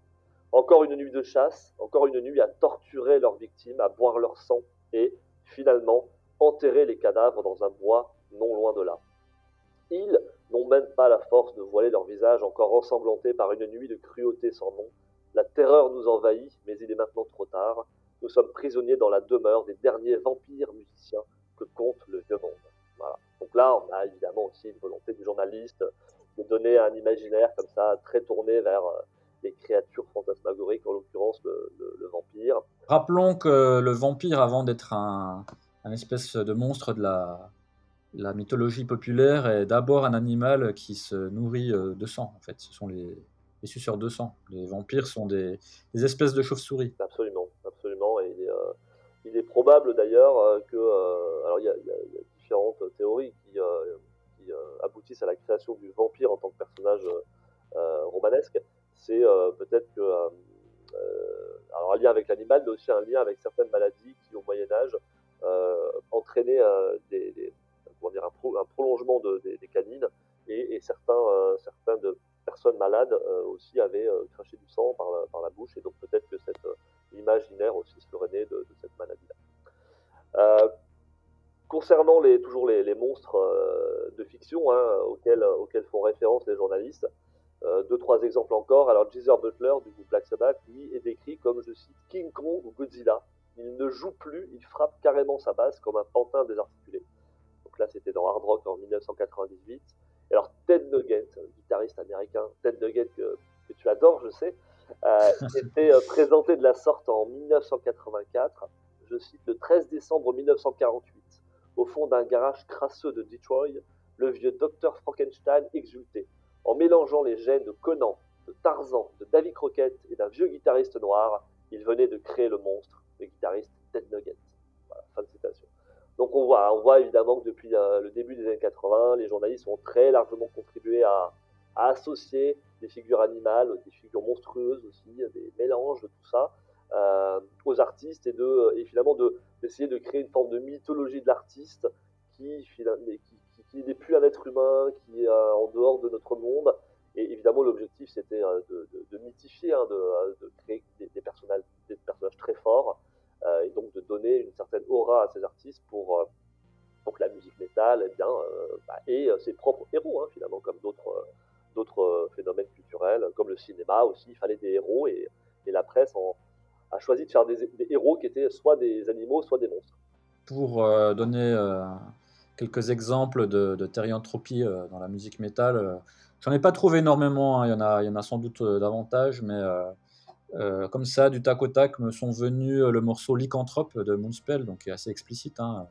Encore une nuit de chasse, encore une nuit à torturer leurs victimes, à boire leur sang, et, finalement, enterrer les cadavres dans un bois non loin de là. Ils n'ont même pas la force de voiler leur visage encore ensanglanté par une nuit de cruauté sans nom. La terreur nous envahit, mais il est maintenant trop tard. Nous sommes prisonniers dans la demeure des derniers vampires musiciens que compte le vieux monde. Voilà. Donc là, on a évidemment aussi une volonté du journaliste de donner un imaginaire comme ça, très tourné vers euh, les créatures fantasmagoriques, en l'occurrence le, vampire. Rappelons que le vampire, avant d'être un, espèce de monstre de la, la mythologie populaire, est d'abord un animal qui se nourrit euh, de sang, en fait. Ce sont les, les suceurs de sang. Les vampires sont des, espèces de chauves-souris. Absolument. Il est, euh, probable d'ailleurs euh, que. Euh, alors il y, a, différentes théories qui, aboutissent à la création du vampire en tant que personnage romanesque. C'est peut-être que. alors un lien avec l'animal, mais aussi un lien avec certaines maladies qui, au Moyen-Âge, entraînaient des, dire, un, prolongement des, canines et, et certains, certains de personnes malades euh, aussi avaient euh, craché du sang par la, bouche, et donc peut-être que cette euh, imaginaire aussi serait né de, de cette maladie-là. concernant les, toujours les, monstres de fiction hein, auxquels, font référence les journalistes, deux, trois exemples encore. Alors, Geezer Butler du groupe Black Sabbath, lui, est décrit comme, je cite, King Kong ou Godzilla. Il ne joue plus, il frappe carrément sa basse comme un pantin désarticulé. Donc là, c'était dans Hard Rock en 1998 alors Ted Nugget, guitariste américain, Ted Nugget que, tu adores, je sais, euh, était euh, présenté de la sorte en 1984, je cite, le 13 décembre 1948, au fond d'un garage crasseux de Detroit, le vieux docteur Frankenstein exultait. En mélangeant les gènes de Conan, de Tarzan, de Davy Crockett et d'un vieux guitariste noir, il venait de créer le monstre, le guitariste Ted Nugget. Voilà, fin de citation. Donc on voit, on voit évidemment que depuis euh, le début des années 80, les journalistes ont très largement contribué à, associer des figures animales, des figures monstrueuses aussi, des mélanges de tout ça euh, aux artistes et, de, et finalement d'essayer de, créer une forme de mythologie de l'artiste qui, qui, n'est plus un être humain, qui est euh, en dehors de notre monde. Et évidemment, l'objectif, c'était de, mythifier, hein, de, créer des, personnages, des personnages très forts euh, et donc de donner une certaine aura à ces artistes pour, euh, pour que la musique métal eh bien, euh, bah, ait ses propres héros, hein, finalement, comme d'autres d'autres phénomènes culturels, comme le cinéma aussi, il fallait des héros et, et la presse a choisi de faire des, héros qui étaient soit des animaux, soit des monstres. Pour donner quelques exemples de, de dans la musique métal, j'en ai pas trouvé énormément, hein. il, y y en a sans doute davantage, mais euh, comme ça, du tac au tac, me sont venus euh, le morceau Lycanthrope de Moonspell, donc qui est assez explicite. Hein.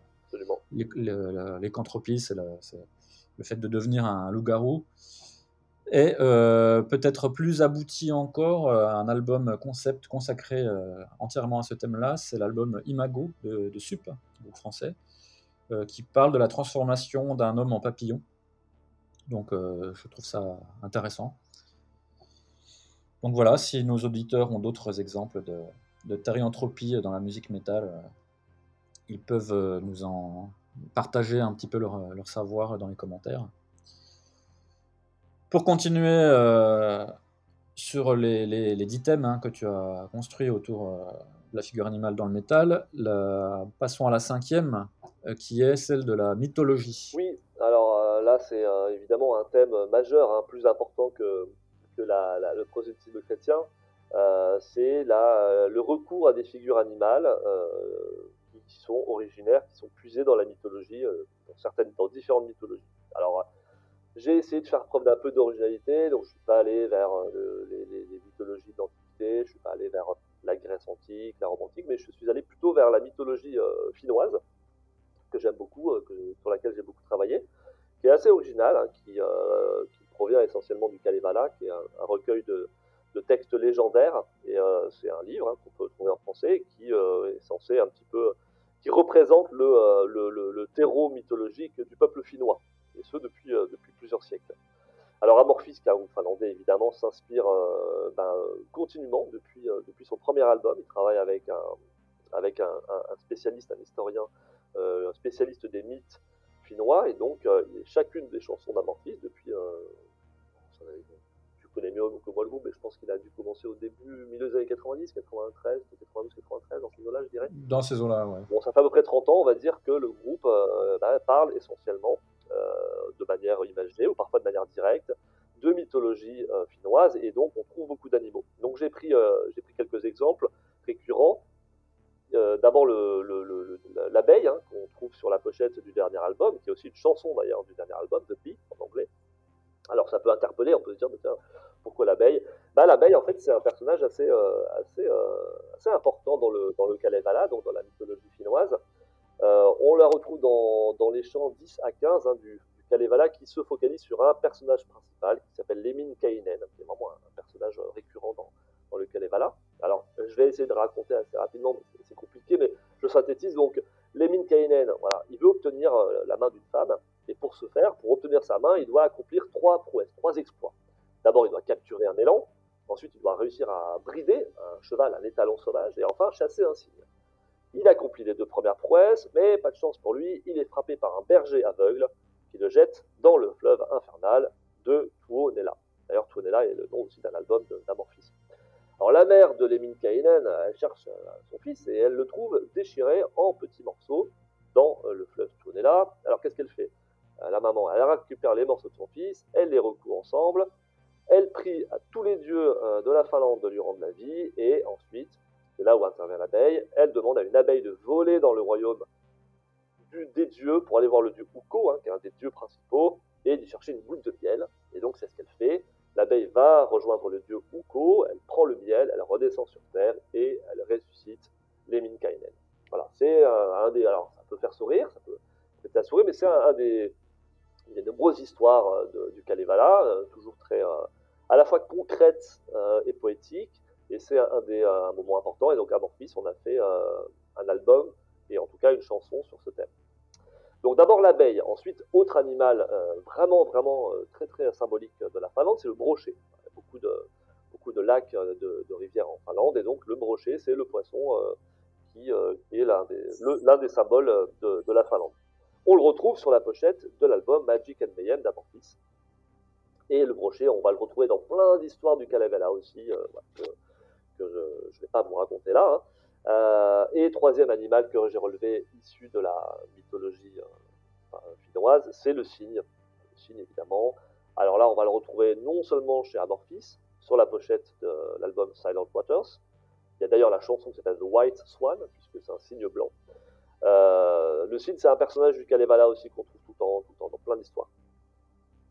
Lycanthropie, c'est le, fait de devenir un loup-garou. Et euh, peut-être plus abouti encore, un album concept consacré entièrement à ce thème-là, c'est l'album Imago de, de Sup, groupe français, qui parle de la transformation d'un homme en papillon. Donc je trouve ça intéressant. Donc voilà, si nos auditeurs ont d'autres exemples de, de dans la musique métal, euh, ils peuvent euh, nous en partager un petit peu leur, savoir dans les commentaires. Pour continuer euh, sur les, les, dix thèmes hein, que tu as construits autour de la figure animale dans le métal, passons à la cinquième, qui est celle de la mythologie. Oui, alors là c'est évidemment un thème majeur, hein, plus important que, le prosélytisme chrétien, euh, c'est euh, le recours à des figures animales euh, qui sont originaires, qui sont puisées dans la mythologie, dans, certaines, dans différentes mythologies. Alors, j'ai essayé de faire preuve d'un peu d'originalité, donc je ne suis pas allé vers les, mythologies d'Antiquité, je ne suis pas allé vers la Grèce antique, la Rome antique, mais je suis allé plutôt vers la mythologie finnoise, que j'aime beaucoup, sur laquelle j'ai beaucoup travaillé, qui est assez originale, hein, qui provient essentiellement du Kalevala, qui est un, recueil de, textes légendaires. Et c'est un livre hein, qu'on peut trouver en français qui est censé un petit peu, qui représente le, le, terreau mythologique du peuple finnois, et ce depuis, depuis plusieurs siècles. Alors Amorphis, groupe finlandais évidemment, s'inspire ben, continuellement depuis, depuis son premier album. Il travaille avec un, avec un spécialiste, un historien, un spécialiste des mythes finnois, et donc chacune des chansons d'Amorphis depuis connais mieux que moi le groupe, mais je pense qu'il a dû commencer au début, milieu des années 90, 93, 92, 93, dans ces eaux-là, je dirais. Dans ces eaux-là, ouais. Bon, ça fait à peu près 30 ans, on va dire que le groupe euh, bah, parle essentiellement euh, de manière imaginée, ou parfois de manière directe, de mythologie euh, finnoise, et donc on trouve beaucoup d'animaux. Donc j'ai pris, j'ai pris quelques exemples récurrents. D'abord l'abeille, hein, qu'on trouve sur la pochette du dernier album, qui est aussi une chanson d'ailleurs du dernier album, The Bee en anglais. Alors ça peut interpeller, on peut se dire, pourquoi l'abeille? Bah, L'abeille, en fait, c'est un personnage assez, euh, assez, euh, assez important dans le, dans le Kalevala, donc dans la mythologie finnoise. Euh, on la retrouve dans, dans, les chants 10 à 15 hein, du, Kalevala qui se focalise sur un personnage principal qui s'appelle Lemin Kainen, qui est vraiment un, personnage récurrent dans, dans le Kalevala. Alors, je vais essayer de raconter assez rapidement, mais c'est compliqué, mais je synthétise. Donc, Lemin Kainen, voilà, il veut obtenir la main d'une femme, et pour ce faire, pour obtenir sa main, il doit accomplir trois prouesses, trois exploits. D'abord, il doit capturer un élan, ensuite il doit réussir à brider un cheval, un étalon sauvage, et enfin chasser un cygne. Il accomplit les deux premières prouesses, mais pas de chance pour lui, il est frappé par un berger aveugle qui le jette dans le fleuve infernal de Tuonela. D'ailleurs, Tuonela est le nom aussi d'un album d'Amorphis. Alors la mère de Lemminkainen, elle cherche son fils et elle le trouve déchiré en petits morceaux dans le fleuve Tuonela. Alors qu'est-ce qu'elle fait? La maman, elle récupère les morceaux de son fils, elle les recoue ensemble, elle prie à tous les dieux euh, de la Finlande de lui rendre la vie, et ensuite, c'est là où intervient l'abeille, elle demande à une abeille de voler dans le royaume des dieux pour aller voir le dieu Ukko, hein, qui est un des dieux principaux, et d'y chercher une goutte de miel. Et donc c'est ce qu'elle fait. L'abeille va rejoindre le dieu Ukko, elle prend le miel, elle redescend sur terre et elle ressuscite les Minkainen. Voilà, c'est euh, un des. Alors ça peut faire sourire, ça peut faire sourire, mais c'est un, des, il y a de nombreuses histoires euh, du Kalevala, euh, toujours très euh, à la fois concrètes et poétiques, et c'est un des moments importants. Et donc à Morphis, on a fait un album et en tout cas une chanson sur ce thème. Donc d'abord l'abeille, ensuite autre animal vraiment vraiment très très symbolique de la Finlande, c'est le brochet. Il y a beaucoup de beaucoup de lacs, de, rivières en Finlande, et donc le brochet, c'est le poisson qui, est l'un des, symboles de la Finlande. On le retrouve sur la pochette de l'album Magic and Mayhem d'Amorphis. Et le brochet, on va le retrouver dans plein d'histoires du Calavera aussi, euh, que, je ne vais pas vous raconter là. Hein. Euh, et troisième animal que j'ai relevé, issu de la mythologie euh, finnoise, c'est le cygne. Le cygne, évidemment. Alors là, on va le retrouver non seulement chez Amorphis, sur la pochette de l'album Silent Waters. Il y a d'ailleurs la chanson qui s'appelle The White Swan, puisque c'est un cygne blanc. Euh, le cygne, c'est un personnage du Kalevala aussi qu'on trouve tout le temps, dans plein d'histoires.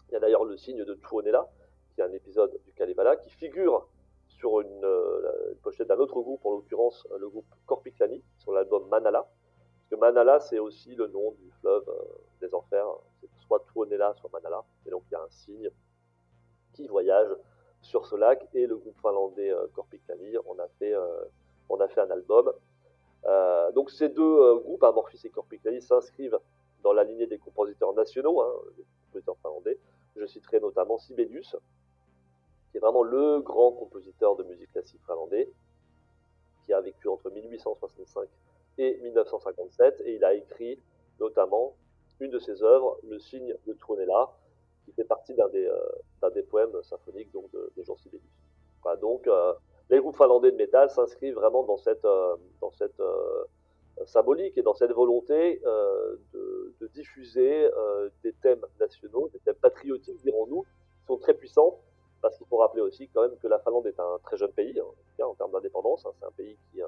Il y a d'ailleurs le cygne de Tuonela, qui est un épisode du Kalevala, qui figure sur une, euh, pochette d'un autre groupe, en l'occurrence le groupe Korpiklani, sur l'album Manala. Parce que Manala, c'est aussi le nom du fleuve euh, des enfers. C'est soit Tuonela, soit Manala. Et donc il y a un cygne qui voyage sur ce lac. Et le groupe finlandais Korpiklani, on on a fait un album euh, donc ces deux euh, groupes, Amorphis et Corpiclani, s'inscrivent dans la lignée des compositeurs nationaux, hein, des compositeurs finlandais. Je citerai notamment Sibelius, qui est vraiment le grand compositeur de musique classique finlandais, qui a vécu entre 1865 et 1957, et il a écrit notamment une de ses œuvres, Le signe de Trunella, qui fait partie d'un des, euh, poèmes symphoniques donc, de, Jean Sibelius. Voilà, donc les groupes finlandais de métal s'inscrivent vraiment dans cette, euh, dans cette euh, symbolique et dans cette volonté euh, de, de, diffuser des thèmes nationaux, des thèmes patriotiques, dirons-nous, qui sont très puissants, parce qu'il faut rappeler aussi quand même que la Finlande est un très jeune pays, hein, en, termes d'indépendance. Hein, c'est un pays qui,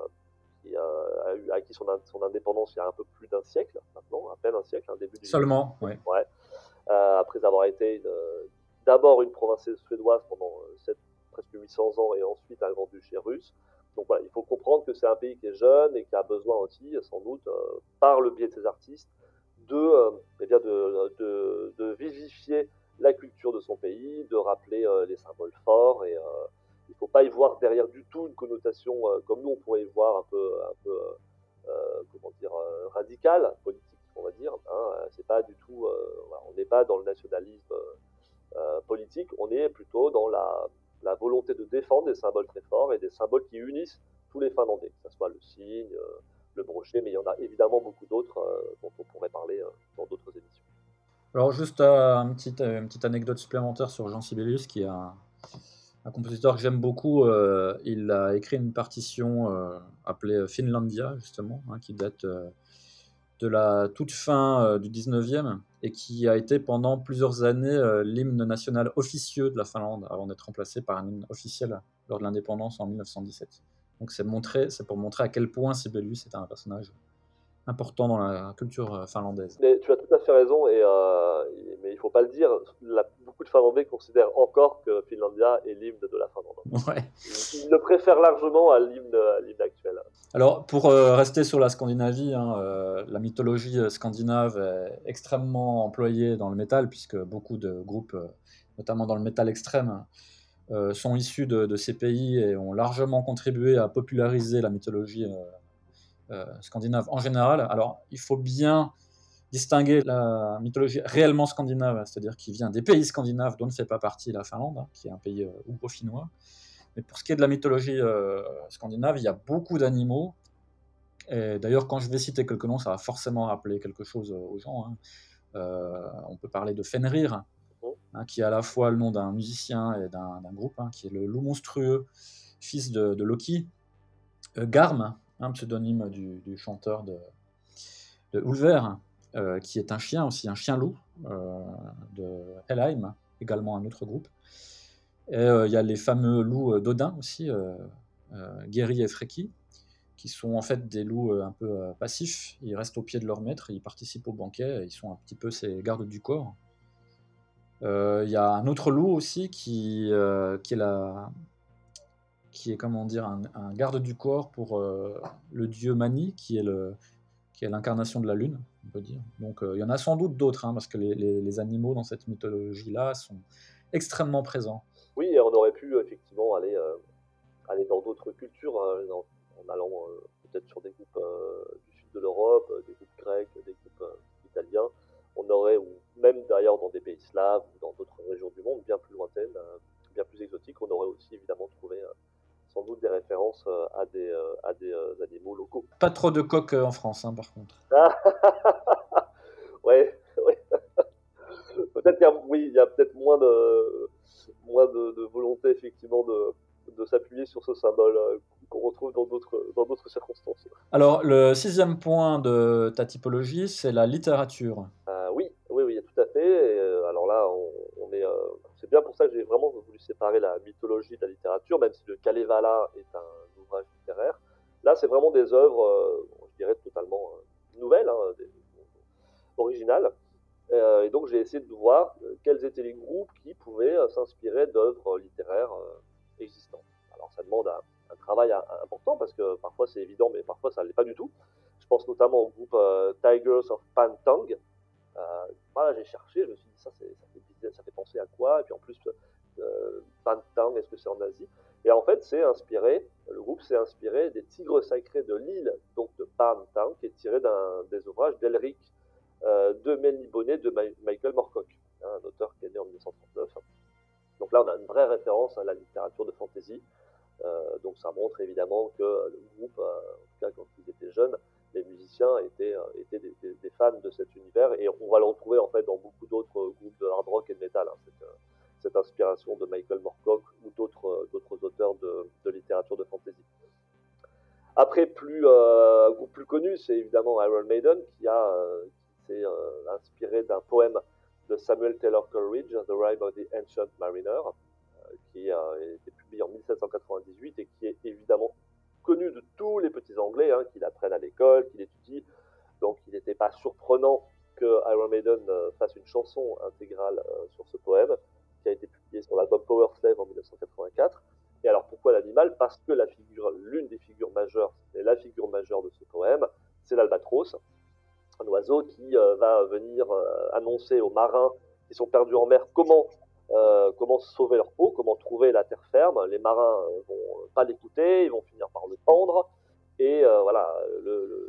qui a, eu acquis son, son, indépendance il y a un peu plus d'un siècle maintenant, à peine un siècle, un début du Seulement, oui. Ouais. après avoir été d'abord une province suédoise pendant cette presque 800 ans et ensuite un grand-duché russe. Donc voilà, il faut comprendre que c'est un pays qui est jeune et qui a besoin aussi, sans doute, euh, par le biais de ses artistes, de, euh, eh bien de, de, vivifier la culture de son pays, de rappeler euh, les symboles forts et, il faut pas y voir derrière du tout une connotation comme nous on pourrait y voir un peu, un peu comment dire, radicale, politique, on va dire. Hein, c'est pas du tout, on n'est pas dans le nationalisme politique, on est plutôt dans la, la volonté de défendre des symboles très forts et des symboles qui unissent tous les Finlandais, que ce soit le signe, le brochet, mais il y en a évidemment beaucoup d'autres dont on pourrait parler dans d'autres émissions. Alors juste euh, une, petite, euh, anecdote supplémentaire sur Jean Sibelius, qui est un, compositeur que j'aime beaucoup. Euh, il a écrit une partition appelée Finlandia, justement, hein, qui date de la toute fin du 19e et qui a été pendant plusieurs années l'hymne national officieux de la Finlande, avant d'être remplacé par un hymne officiel lors de l'indépendance en 1917. Donc c'est pour montrer à quel point Sibelius est un personnage important dans la culture euh, finlandaise. Mais tu as tout à fait raison, et, euh, mais il ne faut pas le dire, beaucoup de Finlandais considèrent encore que Finlandia est l'hymne de la Finlande. Ouais. Ils, le préfèrent largement à l'hymne actuel. Alors, pour euh, rester sur la Scandinavie, hein, la mythologie scandinave est extrêmement employée dans le métal, puisque beaucoup de groupes, notamment dans le métal extrême, sont issus de, de, ces pays et ont largement contribué à populariser la mythologie scandinave en général. Alors, il faut bien distinguer la mythologie réellement scandinave, c'est-à-dire qui vient des pays scandinaves dont ne fait pas partie la Finlande, hein, qui est un pays euh, finnois Mais pour ce qui est de la mythologie euh, scandinave, il y a beaucoup d'animaux. Et d'ailleurs, quand je vais citer quelques noms, ça va forcément rappeler quelque chose aux gens. Hein. on peut parler de Fenrir, hein, qui est à la fois le nom d'un musicien et d'un groupe, qui est le loup monstrueux, fils de, Loki. Garm, un pseudonyme du, chanteur de, de euh, qui est un chien aussi, un chien-loup euh, de Helheim, également un autre groupe. Et euh, il y a les fameux loups d'Odin aussi, Guéry et Freki, qui sont en fait des loups un peu passifs. Ils restent au pied de leur maître, ils participent au banquet, ils sont un petit peu ces gardes du corps. Il y a un autre loup aussi qui, qui est la, qui est comment dire un, garde du corps pour euh, le dieu Mani, qui est le qui est l'incarnation de la lune, on peut dire. Donc euh, il y en a sans doute d'autres, hein, parce que les, les, animaux dans cette mythologie-là sont extrêmement présents. Oui, et on aurait pu effectivement aller euh, aller dans d'autres cultures, hein, en, allant peut-être sur des groupes du sud de l'Europe, des groupes grecs, des groupes italiens. On aurait, ou même d'ailleurs dans des pays slaves ou dans d'autres régions du monde bien plus lointaines, bien plus exotiques, on aurait aussi évidemment trouvé sans doute des références euh, à des, euh, à des euh, animaux locaux. Pas trop de coqs en France, hein, par contre. ouais, ouais. peut-être qu'il y a, oui, il y a peut-être moins de, moins de, volonté effectivement de, de s'appuyer sur ce symbole qu'on retrouve dans d'autres, dans d'autres circonstances. Alors, le sixième point de ta typologie, c'est la littérature. oui, oui, oui, tout à fait. alors là, on, est, c'est bien pour ça que j'ai vraiment voulu séparer la mythologie de la littérature, même si le Kalevala est un ouvrage littéraire. Là, c'est vraiment des œuvres, euh, je dirais, totalement euh, nouvelles, hein, originales. Euh, et donc, j'ai essayé de voir quels étaient les groupes qui pouvaient s'inspirer d'œuvres littéraires existantes. Alors, ça demande un, travail important parce que parfois c'est évident, mais parfois ça ne l'est pas du tout. Je pense notamment au groupe Tigers of Pantang. Voilà, j'ai cherché, je me suis dit, ça, fait, penser à quoi? Et puis en plus, euh, Pantang, est-ce que c'est en Asie? Et en fait, c'est inspiré, le groupe s'est inspiré des Tigres sacrés de l'île, donc de Pantang, qui est tiré d'un des ouvrages d'Elric euh, de Melnibonnet de Michael Moorcock, hein, un auteur qui est né en 1939. Donc là, on a une vraie référence à la littérature de fantasy. Euh, donc ça montre évidemment que le groupe, en tout cas quand ils étaient jeunes, les musiciens étaient, étaient des, fans de cet univers et on va le retrouver en fait dans beaucoup d'autres groupes de hard rock et de metal. Hein, cette inspiration de Michael Moorcock ou d'autres euh, auteurs de, littérature de fantasy. Après, plus, euh, connu, c'est évidemment Iron Maiden qui a euh, s'est inspiré d'un poème de Samuel Taylor Coleridge, The Rime of the Ancient Mariner, qui a été publié en 1798 et qui est évidemment connu de tous les petits Anglais hein, qui l'apprennent à l'école, qui l'étudient. Donc il n'était pas surprenant que Iron Maiden fasse une chanson intégrale sur ce poème qui a été publié sur l'album Power Slave en 1984. Et alors pourquoi l'animal? Parce que la figure, l'une des figures majeures, et la figure majeure de ce poème, c'est l'albatros, un oiseau qui euh, va venir euh, annoncer aux marins qui sont perdus en mer comment comment sauver leur peau, comment trouver la terre ferme. Les marins vont pas l'écouter, ils vont finir par le pendre. Et voilà,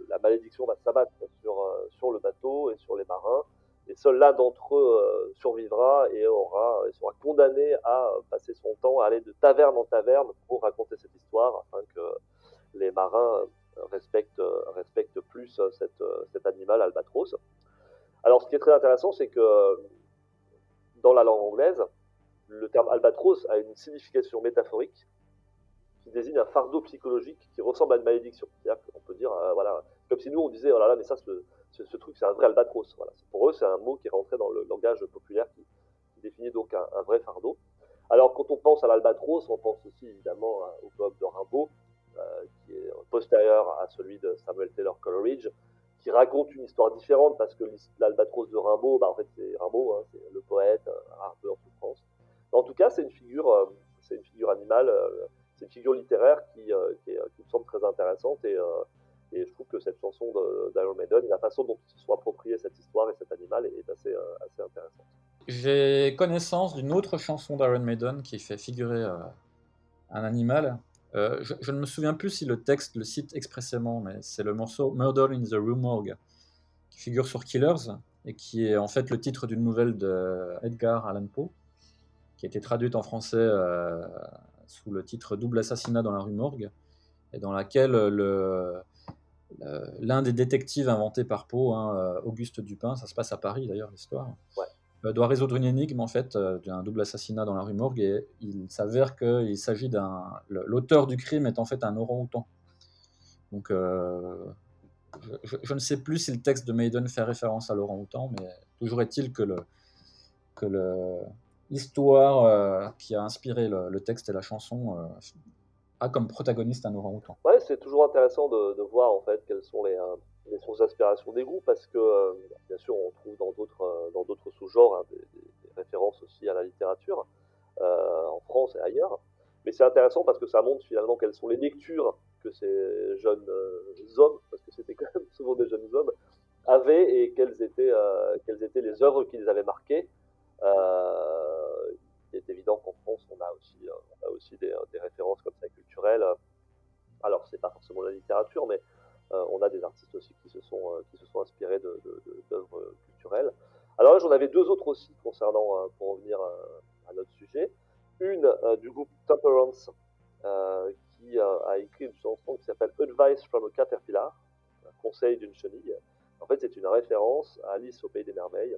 la malédiction va s'abattre sur, sur le bateau et sur les marins. Et seul l'un d'entre eux survivra et aura, sera condamné à passer son temps à aller de taverne en taverne pour raconter cette histoire afin que les marins respectent, plus cet animal albatros. Alors, ce qui est très intéressant, c'est que dans la langue anglaise, le terme albatros a une signification métaphorique qui désigne un fardeau psychologique qui ressemble à une malédiction. C'est-à-dire qu'on peut dire, euh, voilà, comme si nous on disait, oh mais ça, ce, ce, truc, c'est un vrai albatros. Pour eux, c'est un mot qui est rentré dans le langage populaire qui, définit donc un, vrai fardeau. Alors, quand on pense à l'albatros, on pense aussi évidemment au poème de Rimbaud, euh, qui est postérieur à celui de Samuel Taylor Coleridge, qui raconte une histoire différente parce que l'albatros de Rimbaud, bah, en fait, c'est Rimbaud, hein, c'est le poète, un peu en souffrance. En tout cas, c'est une figure, euh, c'est une figure animale, euh, c'est une figure littéraire qui, qui, me semble très intéressante et, et je trouve que cette chanson d'Iron Maiden, la façon dont ils se sont appropriés cette histoire et cet animal est assez, assez intéressante. J'ai connaissance d'une autre chanson d'Iron Maiden qui fait figurer un animal euh, je, ne me souviens plus si le texte le cite expressément, mais c'est le morceau Murder in the Rue Morgue qui figure sur Killers et qui est en fait le titre d'une nouvelle de Edgar Allan Poe qui a été traduite en français euh, sous le titre Double assassinat dans la rue Morgue et dans laquelle le, l'un des détectives inventés par Poe, hein, euh, Auguste Dupin, ça se passe à Paris d'ailleurs l'histoire, ouais. Euh, doit résoudre une énigme en fait euh, d'un double assassinat dans la rue Morgue et il s'avère qu'il s'agit d'un l'auteur du crime est en fait un orang-outan. Donc euh, je, ne sais plus si le texte de Maiden fait référence à l'orang-outan, mais toujours est-il que le que le l'histoire qui a inspiré le, texte et la chanson a comme protagoniste un orang-outan. Ouais, c'est toujours intéressant de, voir en fait quelles sont les les sources d'inspiration des groupes parce que euh, bien sûr on trouve dans d'autres euh, dans d'autres sous-genres hein, des, références aussi à la littérature euh, en France et ailleurs. Mais c'est intéressant parce que ça montre finalement quelles sont les lectures que ces jeunes hommes parce que c'était quand même souvent des jeunes hommes avaient et quelles étaient quelles étaient les œuvres qui les avaient marqués il est évident qu'en France on a aussi on a aussi des, des références comme ça culturelles. Alors c'est pas forcément la littérature mais on a des artistes aussi qui se sont, euh, qui se sont inspirés d'œuvres culturelles. Alors là, j'en avais deux autres aussi concernant, euh, pour revenir à notre sujet. Une du groupe Temperance, qui a écrit une chanson qui s'appelle Advice from a Caterpillar, conseil d'une chenille. En fait, c'est une référence à Alice au Pays des Merveilles,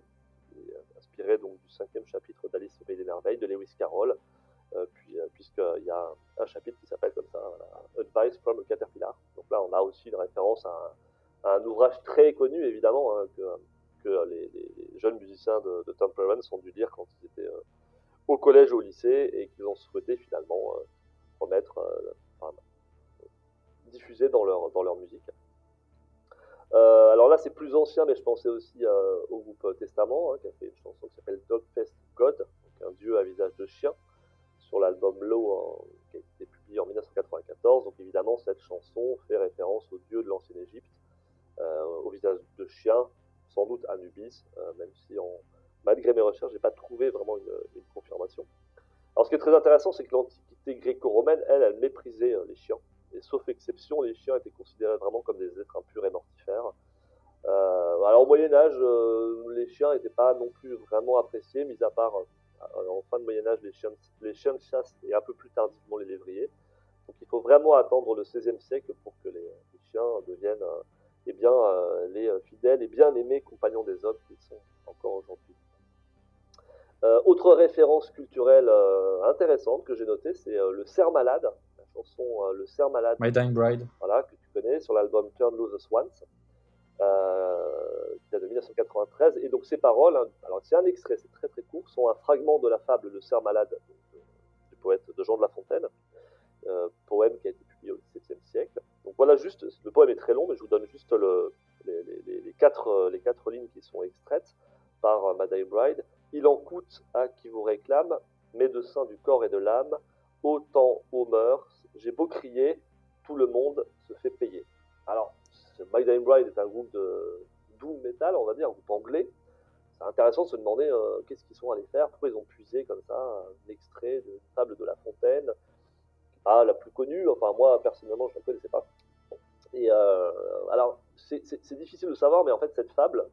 inspirée donc du cinquième chapitre d'Alice au Pays des Merveilles de Lewis Carroll, euh, puis, euh, puisqu'il y a un chapitre qui s'appelle comme ça, Advice from Caterpillar. Donc là, on a aussi une référence à un, ouvrage très connu, évidemment, hein, que, les, jeunes musiciens de, de Tom ont dû lire quand ils étaient euh, au collège ou au lycée et qu'ils ont souhaité finalement remettre, diffuser dans leur, dans leur musique. alors là, c'est plus ancien, mais je pensais aussi au groupe Testament, hein, qui a fait une chanson qui s'appelle Dogfest God, donc un dieu à visage de chien sur l'album Low qui a été publié en 1994. Donc évidemment, cette chanson fait référence au dieu de l'ancienne Égypte, euh, au visage de chien, sans doute Anubis, euh, même si malgré mes recherches, j'ai pas trouvé vraiment une, confirmation. Alors ce qui est très intéressant, c'est que l'Antiquité gréco-romaine, elle, elle méprisait euh, les chiens. Et sauf exception, les chiens étaient considérés vraiment comme des êtres impurs et mortifères. alors au Moyen Âge, les chiens n'étaient pas non plus vraiment appréciés, mis à part en fin de Moyen Âge les chiens, les chiens de chasse et un peu plus tardivement les lévriers. Donc il faut vraiment attendre le XVIe siècle pour que les, chiens deviennent euh, eh bien, euh, les fidèles et bien aimés compagnons des hommes qu'ils sont encore aujourd'hui. autre référence culturelle intéressante que j'ai notée, c'est le cerf malade, la chanson Le cerf malade. My Dying Bride. Voilà, que tu connais sur l'album Turn Loose the Swans. Euh, qui date de 1993. Et donc ces paroles, hein, alors c'est un extrait, c'est très très court, sont un fragment de la fable Le cerf malade euh, du poète de Jean de La Fontaine, euh, poème qui a été publié au XVIIe siècle. Donc voilà juste, le poème est très long, mais je vous donne juste le, les, quatre, les quatre lignes qui sont extraites par Madame Bride. Il en coûte à qui vous réclame, médecin du corps et de l'âme, autant aux mœurs, j'ai beau crier, tout le monde se fait payer. Alors, My Dying Bride est un groupe de doom metal, on va dire, un groupe anglais. C'est intéressant de se demander qu'est-ce qu'ils sont allés faire, pourquoi ils ont puisé comme ça un extrait de Fable de La Fontaine, pas la plus connue, enfin moi personnellement je ne la connaissais pas. Et alors c'est difficile de savoir, mais en fait cette fable,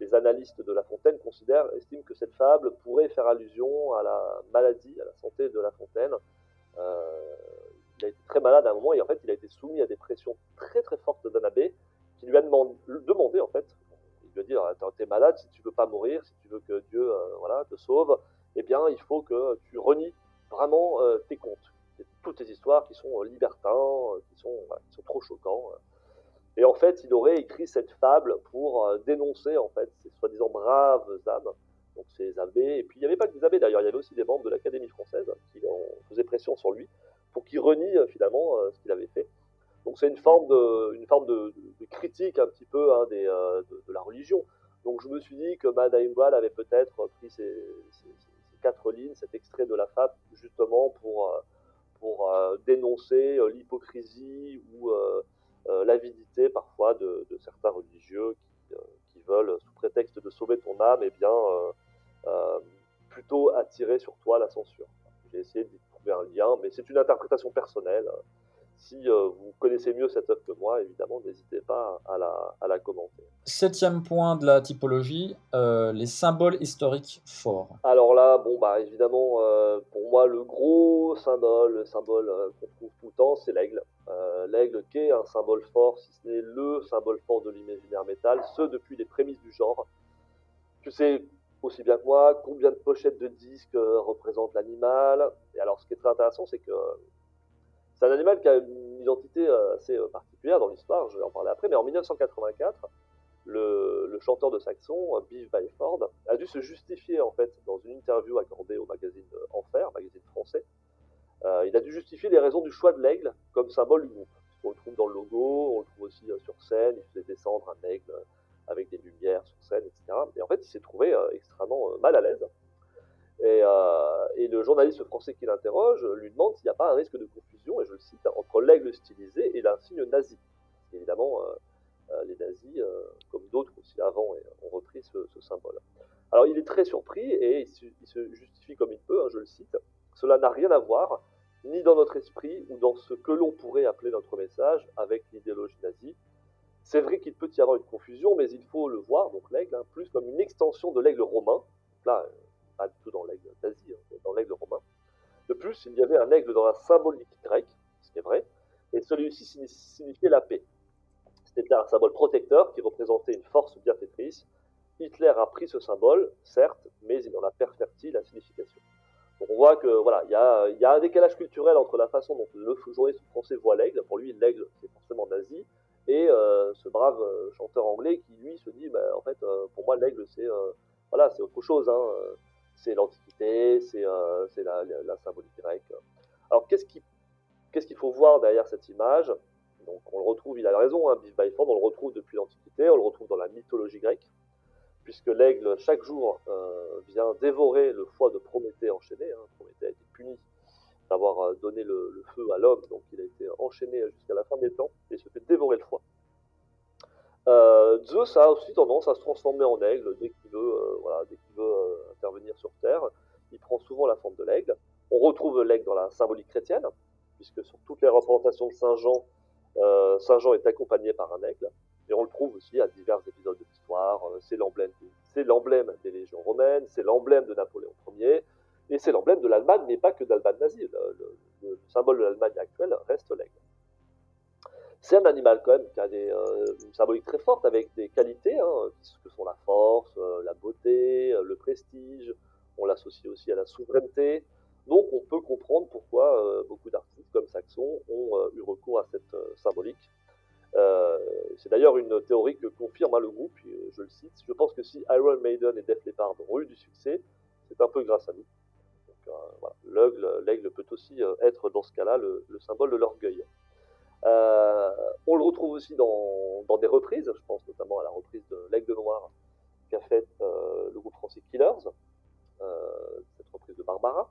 les, analystes de La Fontaine considèrent, estiment que cette fable pourrait faire allusion à la maladie, à la santé de La Fontaine. il a été très malade à un moment et en fait il a été soumis à des pressions très très fortes d'Anabé qui lui a demandé, en fait, il lui a dit t'es malade, si tu veux pas mourir, si tu veux que Dieu euh, voilà, te sauve, eh bien il faut que tu renies vraiment euh, tes contes, toutes tes histoires qui sont euh, libertins, qui sont, qui sont trop choquants. Et en fait, il aurait écrit cette fable pour dénoncer en fait ces soi-disant braves âmes, donc ces abbés. Et puis il n'y avait pas que des abbés d'ailleurs, il y avait aussi des membres de l'Académie française qui faisaient pression sur lui pour qu'il renie finalement ce qu'il avait fait. Donc c'est une forme de, critique un petit peu hein, euh, de, la religion. Donc je me suis dit que Mad Imran avait peut-être pris ces, quatre lignes, cet extrait de la fable, justement pour, euh, euh, dénoncer l'hypocrisie ou l'avidité parfois de, certains religieux qui, veulent, sous prétexte de sauver ton âme, eh bien, plutôt attirer sur toi la censure. J'ai essayé de trouver un lien, mais c'est une interprétation personnelle. Si euh, vous connaissez mieux cette œuvre que moi, évidemment, n'hésitez pas à la, à la, commenter. Septième point de la typologie, euh, les symboles historiques forts. Alors là, bon, bah, évidemment, euh, pour moi, le gros symbole, le symbole qu'on trouve tout le temps, c'est l'aigle. l'aigle qui est un symbole fort, si ce n'est le symbole fort de l'imaginaire métal, ce depuis les prémices du genre. Tu sais aussi bien que moi combien de pochettes de disques représentent l'animal. Et alors, ce qui est très intéressant, c'est que c'est un animal qui a une identité euh, assez euh, particulière dans l'histoire, je vais en parler après, mais en 1984, le, chanteur de Saxon, euh, Biff Byford, a dû se justifier en fait dans une interview accordée au magazine Enfer, magazine français. il a dû justifier les raisons du choix de l'aigle comme symbole du groupe. On le trouve dans le logo, on le trouve aussi sur scène, il faisait descendre un aigle avec des lumières sur scène, etc. Et en fait, il s'est trouvé extrêmement mal à l'aise euh, et, le journaliste français qui l'interroge lui demande s'il n'y a pas un risque de confusion, et je le cite, entre l'aigle stylisé et l'insigne nazi. Évidemment, euh, euh, les nazis, comme d'autres aussi avant, ont repris ce, symbole. Alors il est très surpris et il se, justifie comme il peut, hein, je le cite, cela n'a rien à voir ni dans notre esprit ou dans ce que l'on pourrait appeler notre message avec l'idéologie nazie. C'est vrai qu'il peut y avoir une confusion, mais il faut le voir, donc l'aigle, hein, plus comme une extension de l'aigle romain. Là, pas du tout dans l'aigle d'Asie, hein, dans l'aigle romain. De plus, il y avait un aigle dans la symbolique grecque, ce qui est vrai, et celui-ci signifiait la paix. C'était un symbole protecteur qui représentait une force bienfaitrice. Hitler a pris ce symbole, certes, mais il en a perverti la signification. Donc on voit que voilà, il y a, un décalage culturel entre la façon dont le journaliste français voit l'aigle. Pour lui, l'aigle c'est forcément nazi, et euh, ce brave euh, chanteur anglais qui lui se dit, bah, en fait, euh, pour moi l'aigle c'est voilà, c'est autre chose. Hein, c'est l'Antiquité, c'est euh, la, symbolique grecque. Alors qu'est-ce qu'il faut voir derrière cette image? Donc on le retrouve, il a raison, hein, Biff Byford, on le retrouve depuis l'Antiquité, on le retrouve dans la mythologie grecque, puisque l'aigle chaque jour euh, vient dévorer le foie de Prométhée enchaîné. Hein. Prométhée a été puni d'avoir euh, donné le, feu à l'homme, donc il a été enchaîné jusqu'à la fin des temps et se fait dévorer le foie. Euh, Zeus a aussi tendance à se transformer en aigle dès qu'il veut, euh, euh, intervenir sur Terre. Il prend souvent la forme de l'aigle. On retrouve l'aigle dans la symbolique chrétienne, puisque sur toutes les représentations de Saint Jean, Saint Jean est accompagné par un aigle. Et on le trouve aussi à divers épisodes de l'histoire. c'est l'emblème, c'est l'emblème des légions romaines, c'est l'emblème de Napoléon Ier, et c'est l'emblème de l'Allemagne, mais pas que d'Allemagne nazie. le symbole de l'Allemagne actuelle reste l'aigle. C'est un animal quand même qui a des, euh, une symbolique très forte avec des qualités, hein, que sont la force, euh, la beauté, euh, le prestige. On l'associe aussi à la souveraineté. Donc on peut comprendre pourquoi beaucoup d'artistes comme Saxon ont eu recours à cette symbolique. c'est d'ailleurs une théorie que confirme hein, le groupe, je le cite. Je pense que si Iron Maiden et Def Leppard ont eu du succès, c'est un peu grâce à nous. L'aigle peut aussi être dans ce cas-là le symbole de l'orgueil. Euh, on le retrouve aussi dans, des reprises, je pense notamment à la reprise de L'Aigle Noir qu'a fait euh, le groupe français Killers, euh, cette reprise de Barbara.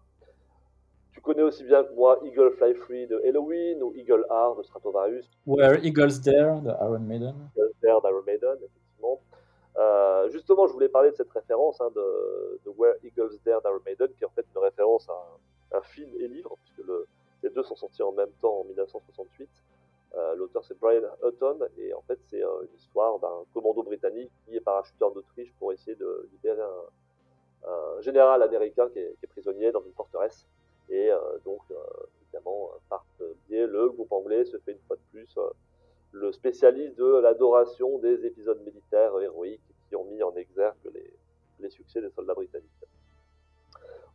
Tu connais aussi bien que moi Eagle Fly Free de Halloween ou Eagle Heart de Stratovarius. Where Eagles Dare de Iron Maiden. Eagles Dare d'Iron Maiden, effectivement. Euh, justement, je voulais parler de cette référence hein, de, Where Eagles Dare d'Iron Maiden, qui est en fait une référence à un, film et livre, puisque les deux sont sortis en même temps en 1968. Euh, l'auteur c'est Brian Hutton et en fait c'est euh, une histoire d'un commando britannique qui est parachuteur d'Autriche pour essayer de libérer un, général américain qui est, prisonnier dans une forteresse. Et euh, donc évidemment par biais le groupe anglais se fait une fois de plus le spécialiste de l'adoration des épisodes militaires héroïques qui ont mis en exergue les, les succès des soldats britanniques.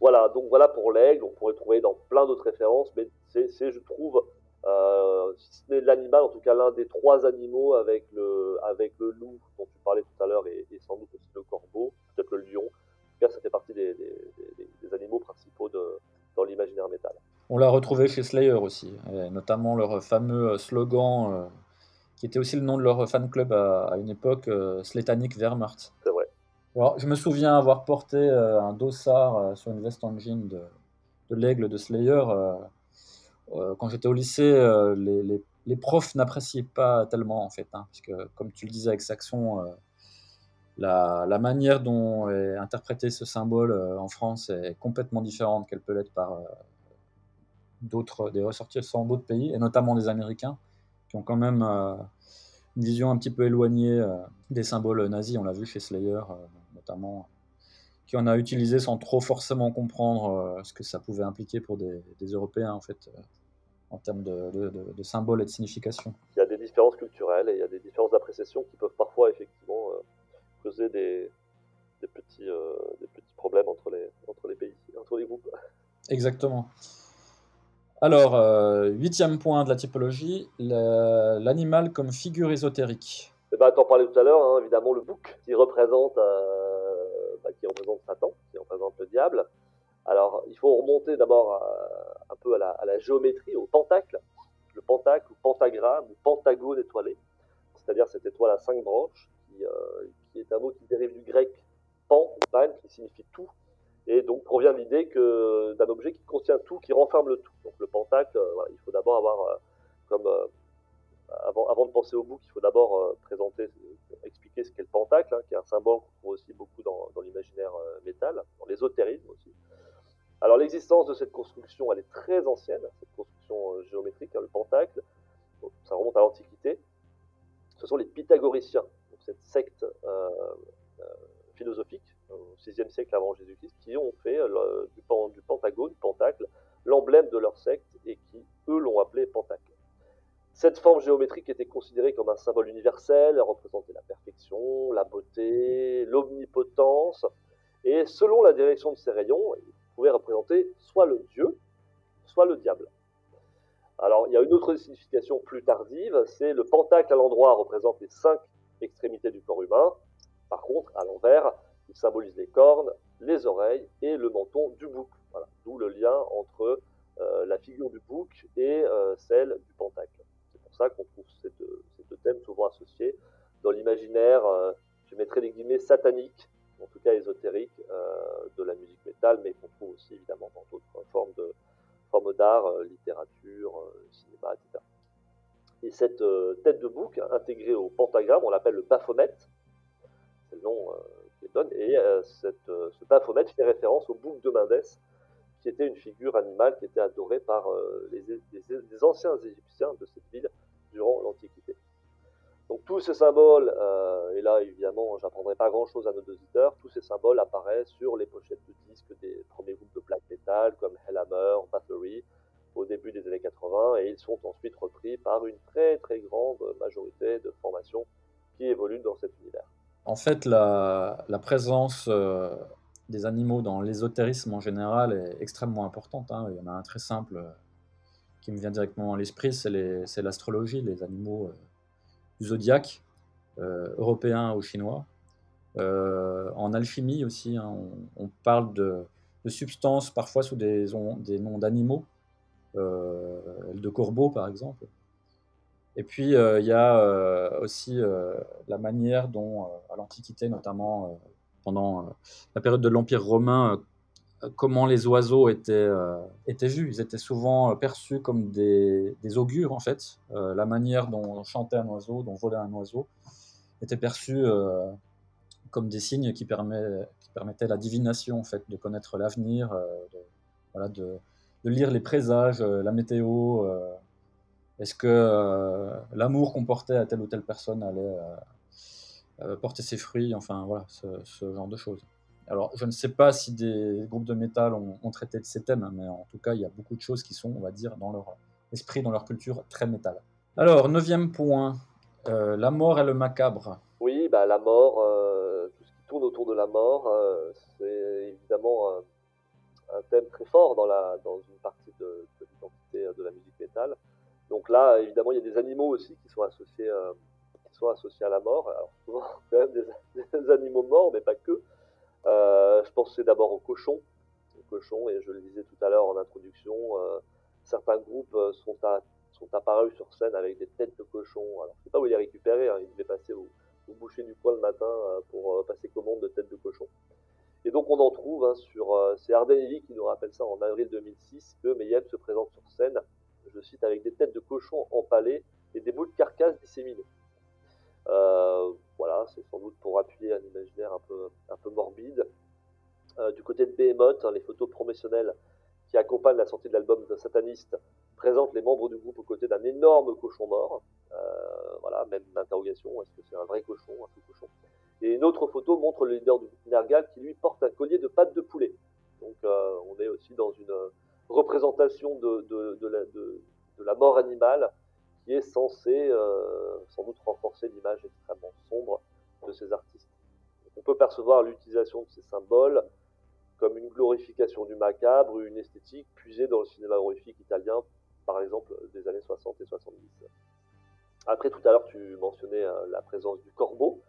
Voilà, donc voilà pour l'aigle, on pourrait trouver dans plein d'autres références, mais c'est, je trouve, euh, si ce n'est l'animal, en tout cas l'un des trois animaux avec le, avec le loup dont tu parlais tout à l'heure et, sans doute aussi le corbeau, peut-être le lion. En tout cas, ça fait partie des, des, animaux principaux de, dans l'imaginaire métal. On l'a retrouvé chez Slayer aussi, notamment leur fameux slogan euh, qui était aussi le nom de leur fan club à, une époque, euh, Sletanic Wehrmacht. C'est vrai. Alors, je me souviens avoir porté euh, un dossard sur une veste en jean de, de l'aigle de Slayer euh, quand j'étais au lycée, euh, les, profs n'appréciaient pas tellement, en fait, hein, parce que, comme tu le disais avec Saxon, euh, la, la, manière dont est interprété ce symbole en France est complètement différente qu'elle peut l'être par d'autres, des ressortissants d'autres pays, et notamment des Américains, qui ont quand même une vision un petit peu éloignée des symboles nazis. On l'a vu chez Slayer, notamment, qui en a utilisé sans trop forcément comprendre ce que ça pouvait impliquer pour des, des Européens, en fait en termes de, symboles et de signification. Il y a des différences culturelles et il y a des différences d'appréciation qui peuvent parfois effectivement euh, causer des, petits, euh, des petits problèmes entre les, entre les pays, entre les groupes. Exactement. Alors, euh, huitième point de la typologie, l'animal comme figure ésotérique. Eh ben, t'en parlais tout à l'heure, hein, évidemment, le bouc qui représente, qui représente Satan, qui représente le diable. Alors, il faut remonter d'abord un peu à la, géométrie, au pentacle. Le pentacle, ou pentagramme, ou pentagone étoilé. C'est-à-dire cette étoile à cinq branches, qui, euh, est un mot qui dérive du grec pan, pan, qui signifie tout, et donc provient de l'idée que d'un objet qui contient tout, qui renferme le tout. Donc le pentacle, euh, il faut d'abord avoir euh, comme avant, de penser au bouc, il faut d'abord présenter, expliquer ce qu'est le pentacle, hein, qui est un symbole qu'on trouve aussi beaucoup dans, l'imaginaire métal, dans l'ésotérisme aussi. Alors l'existence de cette construction, elle est très ancienne, cette construction euh, géométrique, hein, le pentacle, ça remonte à l'Antiquité. Ce sont les pythagoriciens, cette secte euh, euh, philosophique au VIe siècle avant Jésus-Christ, qui ont fait du, pentagone, pentacle, l'emblème de leur secte et qui, eux, l'ont appelé pentacle. Cette forme géométrique était considérée comme un symbole universel, elle représentait la perfection, la beauté, l'omnipotence, et selon la direction de ces rayons, pouvait représenter soit le dieu, soit le diable. Alors, il y a une autre signification plus tardive, c'est le pentacle à l'endroit représente les cinq extrémités du corps humain. Par contre, à l'envers, il symbolise les cornes, les oreilles et le menton du bouc. Voilà. D'où le lien entre euh, la figure du bouc et euh, celle du pentacle. Qu'on trouve ces deux, thèmes souvent associés dans l'imaginaire, euh, je mettrais les guillemets sataniques en tout cas ésotérique, euh, de la musique métal, mais qu'on trouve aussi évidemment dans d'autres formes de formes d'art, euh, littérature, cinéma, etc. Et cette tête de bouc intégrée au pentagramme, on l'appelle le Baphomet, c'est le nom qui donne, et ce Baphomet fait référence au bouc de Mendès, qui était une figure animale qui était adorée par les anciens Égyptiens de cette ville durant l'Antiquité. Donc tous ces symboles, euh, et là évidemment j'apprendrai pas grand chose à nos auditeurs, tous ces symboles apparaissent sur les pochettes de disques des premiers groupes de black metal comme Hellhammer, Battery au début des années 80 et ils sont ensuite repris par une très très grande majorité de formations qui évoluent dans cet univers. En fait, la, présence euh, des animaux dans l'ésotérisme en général est extrêmement importante. Hein. Il y en a un très simple qui me vient directement à l'esprit, c'est l'astrologie, les animaux zodiaque, euh, européen ou chinois. Euh, en alchimie aussi, hein, on, parle de, substances parfois sous des, des noms d'animaux, euh, de corbeaux par exemple. Et puis il y a aussi la manière dont, à l'Antiquité notamment, pendant la période de l'Empire romain, comment les oiseaux étaient, euh, étaient vus. Ils étaient souvent euh, perçus comme des, augures, en fait. Euh, la manière dont chantait un oiseau, dont volait un oiseau, était perçue comme des signes qui, permet, qui permettaient la divination, en fait, de connaître l'avenir, de, voilà, de, lire les présages, la météo. Est-ce que l'amour qu'on portait à telle ou telle personne allait porter ses fruits Enfin, voilà, ce, genre de choses. Alors, je ne sais pas si des groupes de métal ont, traité de ces thèmes, mais en tout cas, il y a beaucoup de choses qui sont, on va dire, dans leur esprit, dans leur culture, très métal. Alors, neuvième point, euh, la mort et le macabre. Oui, bah, la mort, euh, tout ce qui tourne autour de la mort, euh, c'est évidemment un thème très fort dans, la, dans une partie de, de l'identité de la musique métal. Donc là, évidemment, il y a des animaux aussi qui sont associés, qui sont associés à la mort. Alors souvent, quand même des animaux morts, mais pas que. Je pensais d'abord aux cochons, aux cochons, et je le disais tout à l'heure en introduction, certains groupes sont à sont apparus sur scène avec des têtes de cochon. Alors, je sais pas où il les récupéré, hein. il devait passer au, boucher du coin le matin euh, pour euh, passer commande de têtes de cochon. Et donc, on en trouve hein, sur. Euh, c'est Ardenelli qui nous rappelle ça en avril 2006 que Mayhem se présente sur scène, je cite, avec des têtes de cochon empalées et des bouts de carcasse disséminés. C'est sans doute pour appuyer un imaginaire un peu, un peu morbide. du côté de Behemoth, hein, les photos promotionnelles qui accompagnent la sortie de l'album de Sataniste présente les membres du groupe aux côtés d'un énorme cochon mort. Euh, voilà, même interrogation, est-ce que c'est un vrai cochon, un faux cochon? Et une autre photo montre le leader du groupe Nergal qui lui porte un collier de pattes de poulet. Donc euh, on est aussi dans une représentation de, de, la, mort animale qui est censée euh, sans doute renforcer l'image extrêmement sombre de ces artistes. on peut percevoir l'utilisation de ces symboles comme une glorification du macabre, une esthétique puisée dans le cinéma horrifique italien par exemple des années 60 et 70. Après, tout à l'heure, tu mentionnais euh, la présence du corbeau,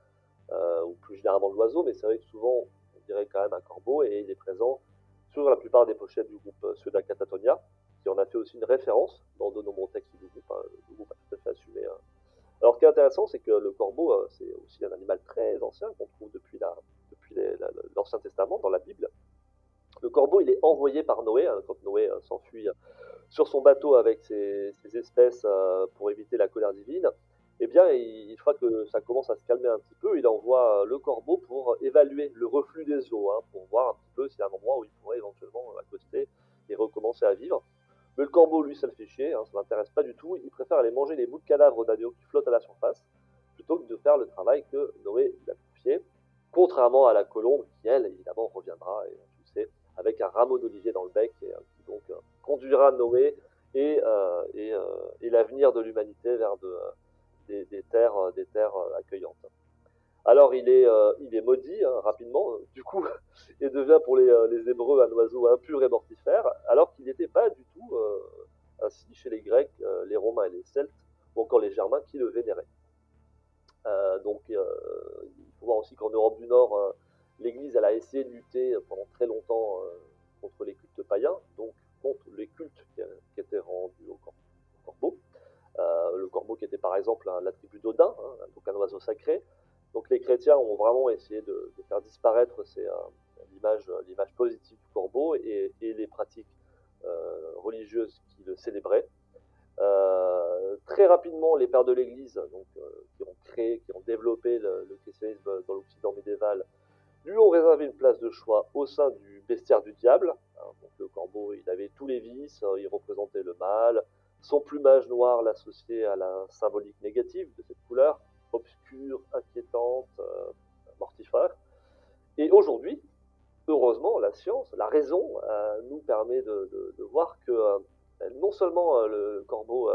euh, ou plus généralement de l'oiseau, mais c'est vrai que souvent, on dirait quand même un corbeau, et il est présent sur la plupart des pochettes du groupe euh, Sueda Catatonia, qui en a fait aussi une référence dans de nombreux textes du groupe. Hein, le groupe a tout à fait assumé. Hein. Alors, ce qui est intéressant, c'est que le corbeau, c'est aussi un animal très ancien qu'on trouve depuis l'Ancien Testament, dans la Bible. Le corbeau, il est envoyé par Noé, hein, quand Noé s'enfuit sur son bateau avec ses, espèces euh, pour éviter la colère divine, eh bien, il, il croit que ça commence à se calmer un petit peu. Il envoie euh, le corbeau pour évaluer le reflux des eaux, hein, pour voir un petit peu s'il y a un endroit où il pourrait éventuellement euh, accoster et recommencer à vivre. Le corbeau, lui, ça le fait chier, hein, ça ne l'intéresse pas du tout. Il préfère aller manger les bouts de cadavres d'agneaux qui flottent à la surface, plutôt que de faire le travail que Noé lui a confié. Contrairement à la colombe, qui, elle, évidemment, reviendra, et tu sais, avec un rameau d'olivier dans le bec, et qui donc conduira Noé et, euh, euh, et, l'avenir de l'humanité vers des terres accueillantes. Alors il est, est maudit hein, rapidement, du coup, et devient pour les, les, Hébreux un oiseau impur et mortifère, alors qu'il n'était pas du tout ainsi chez les Grecs, les Romains et les Celtes, ou encore les Germains qui le vénéraient. donc il faut voir aussi qu'en Europe du Nord, l'Église a essayé de lutter pendant très longtemps contre les cultes païens, donc contre les cultes qui, étaient rendus au, corbeau. Euh, le corbeau qui était par exemple l'attribut d'Odin, hein, donc un oiseau sacré. Donc les chrétiens ont vraiment essayé de, faire disparaître euh, l'image positive du corbeau et, les pratiques euh, religieuses qui le célébraient. très rapidement, les pères de l'Église, qui ont créé, qui ont développé le, le christianisme dans l'Occident médiéval, lui ont réservé une place de choix au sein du bestiaire du diable. Hein, donc le corbeau, il avait tous les vices, hein, il représentait le mal. Son plumage noir l'associait à la symbolique négative de cette couleur, obscure, inquiétante, euh, mortifère. Et aujourd'hui, heureusement, la science, la raison, euh, nous permet de, voir que euh, non seulement le corbeau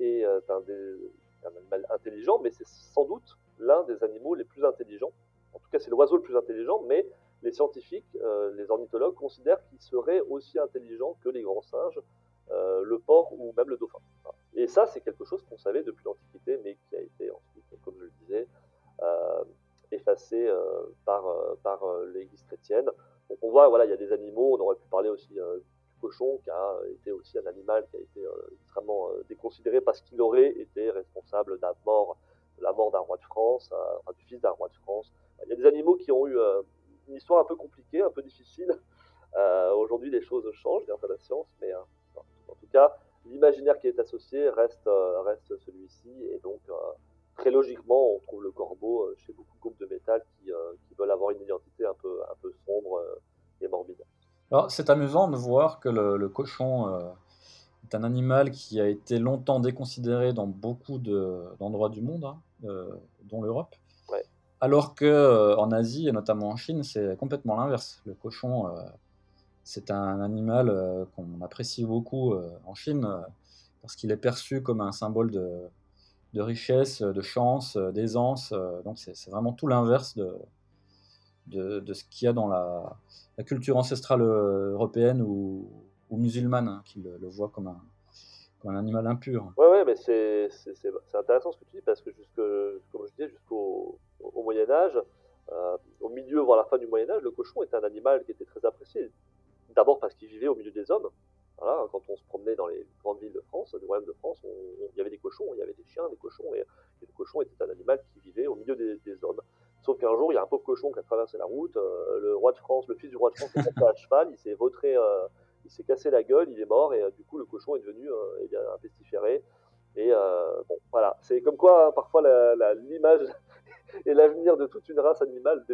est un, animal intelligent, mais c'est sans doute l'un des animaux les plus intelligents en tout cas c'est l'oiseau le plus intelligent, mais les scientifiques, les ornithologues considèrent qu'il serait aussi intelligent que les grands singes, euh, le porc ou même le dauphin. Et ça, c'est quelque chose qu'on savait depuis l'Antiquité, mais qui a été ensuite, comme je le disais, euh, effacé par, par l'Église chrétienne. Donc on voit, voilà, il y a des animaux, on aurait pu parler aussi du cochon, qui a été aussi un animal qui a été extrêmement déconsidéré parce qu'il aurait été responsable d'un mort, la mort d'un roi de France, du fils d'un roi de France, il y a des animaux qui ont eu euh, une histoire un peu compliquée, un peu difficile. Euh, aujourd'hui, les choses changent grâce à la science, mais euh, cas, l'imaginaire qui est associé reste, reste celui-ci, et donc très logiquement, on trouve le corbeau chez beaucoup, groupes de métal qui, qui, veulent avoir une identité un peu, un peu sombre et morbide. Alors, c'est amusant de voir que le, cochon est un animal qui a été longtemps déconsidéré dans beaucoup d'endroits du monde, hein, dont l'Europe. Alors que en Asie et notamment en Chine, c'est complètement l'inverse. Le cochon, c'est un animal qu'on apprécie beaucoup en Chine parce qu'il est perçu comme un symbole de, richesse, de chance, d'aisance. donc c'est vraiment tout l'inverse de, ce qu'il y a dans la, culture ancestrale européenne ou, musulmane, hein, qui le, voit comme un, animal impur. Ouais, ouais, mais c'est intéressant ce que tu dis parce que comme je disais, jusqu'au au Moyen Âge, euh, au milieu, voire la fin du Moyen Âge, le cochon était un animal qui était très apprécié. D'abord parce qu'il vivait au milieu des hommes. Voilà, quand on se promenait dans les grandes villes de France, du royaume de France, il y avait des cochons, il y avait des chiens, des cochons, et, le cochon était un animal qui vivait au milieu des, hommes. Sauf qu'un jour, il y a un pauvre cochon qui a traversé la route, euh, le roi de France, le fils du roi de France est à cheval, il s'est vautré, euh, il s'est cassé la gueule, il est mort, et du coup, le cochon est devenu eh bien, un pestiféré. Et bon, voilà, c'est comme quoi, parfois, l'image et l'avenir de toute une race animale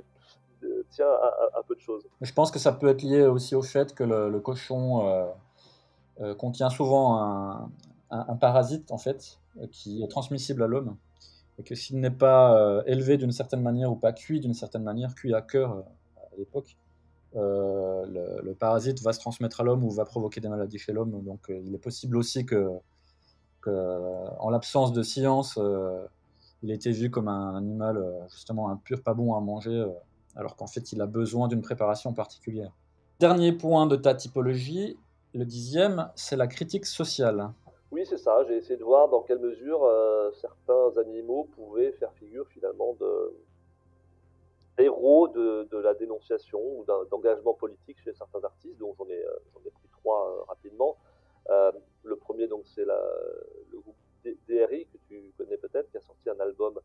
tient à, peu de choses. Je pense que ça peut être lié aussi au fait que le, cochon euh, euh, contient souvent un, parasite en fait qui est transmissible à l'homme et que s'il n'est pas euh, élevé d'une certaine manière ou pas cuit d'une certaine manière, cuit à cœur à l'époque, le, parasite va se transmettre à l'homme ou va provoquer des maladies chez l'homme. Donc il est possible aussi que, en l'absence de science, il a été vu comme un animal euh, justement impur, pas bon à manger, euh, alors qu'en fait il a besoin d'une préparation particulière. Dernier point de ta typologie, le dixième, c'est la critique sociale. Oui, c'est ça. J'ai essayé de voir dans quelle mesure euh, certains animaux pouvaient faire figure finalement de héros de, la dénonciation ou d'engagement politique chez certains artistes, dont j'en ai, ai, pris trois rapidement. le premier, donc, c'est le groupe DRI, que tu connais peut-être, qui a sorti un album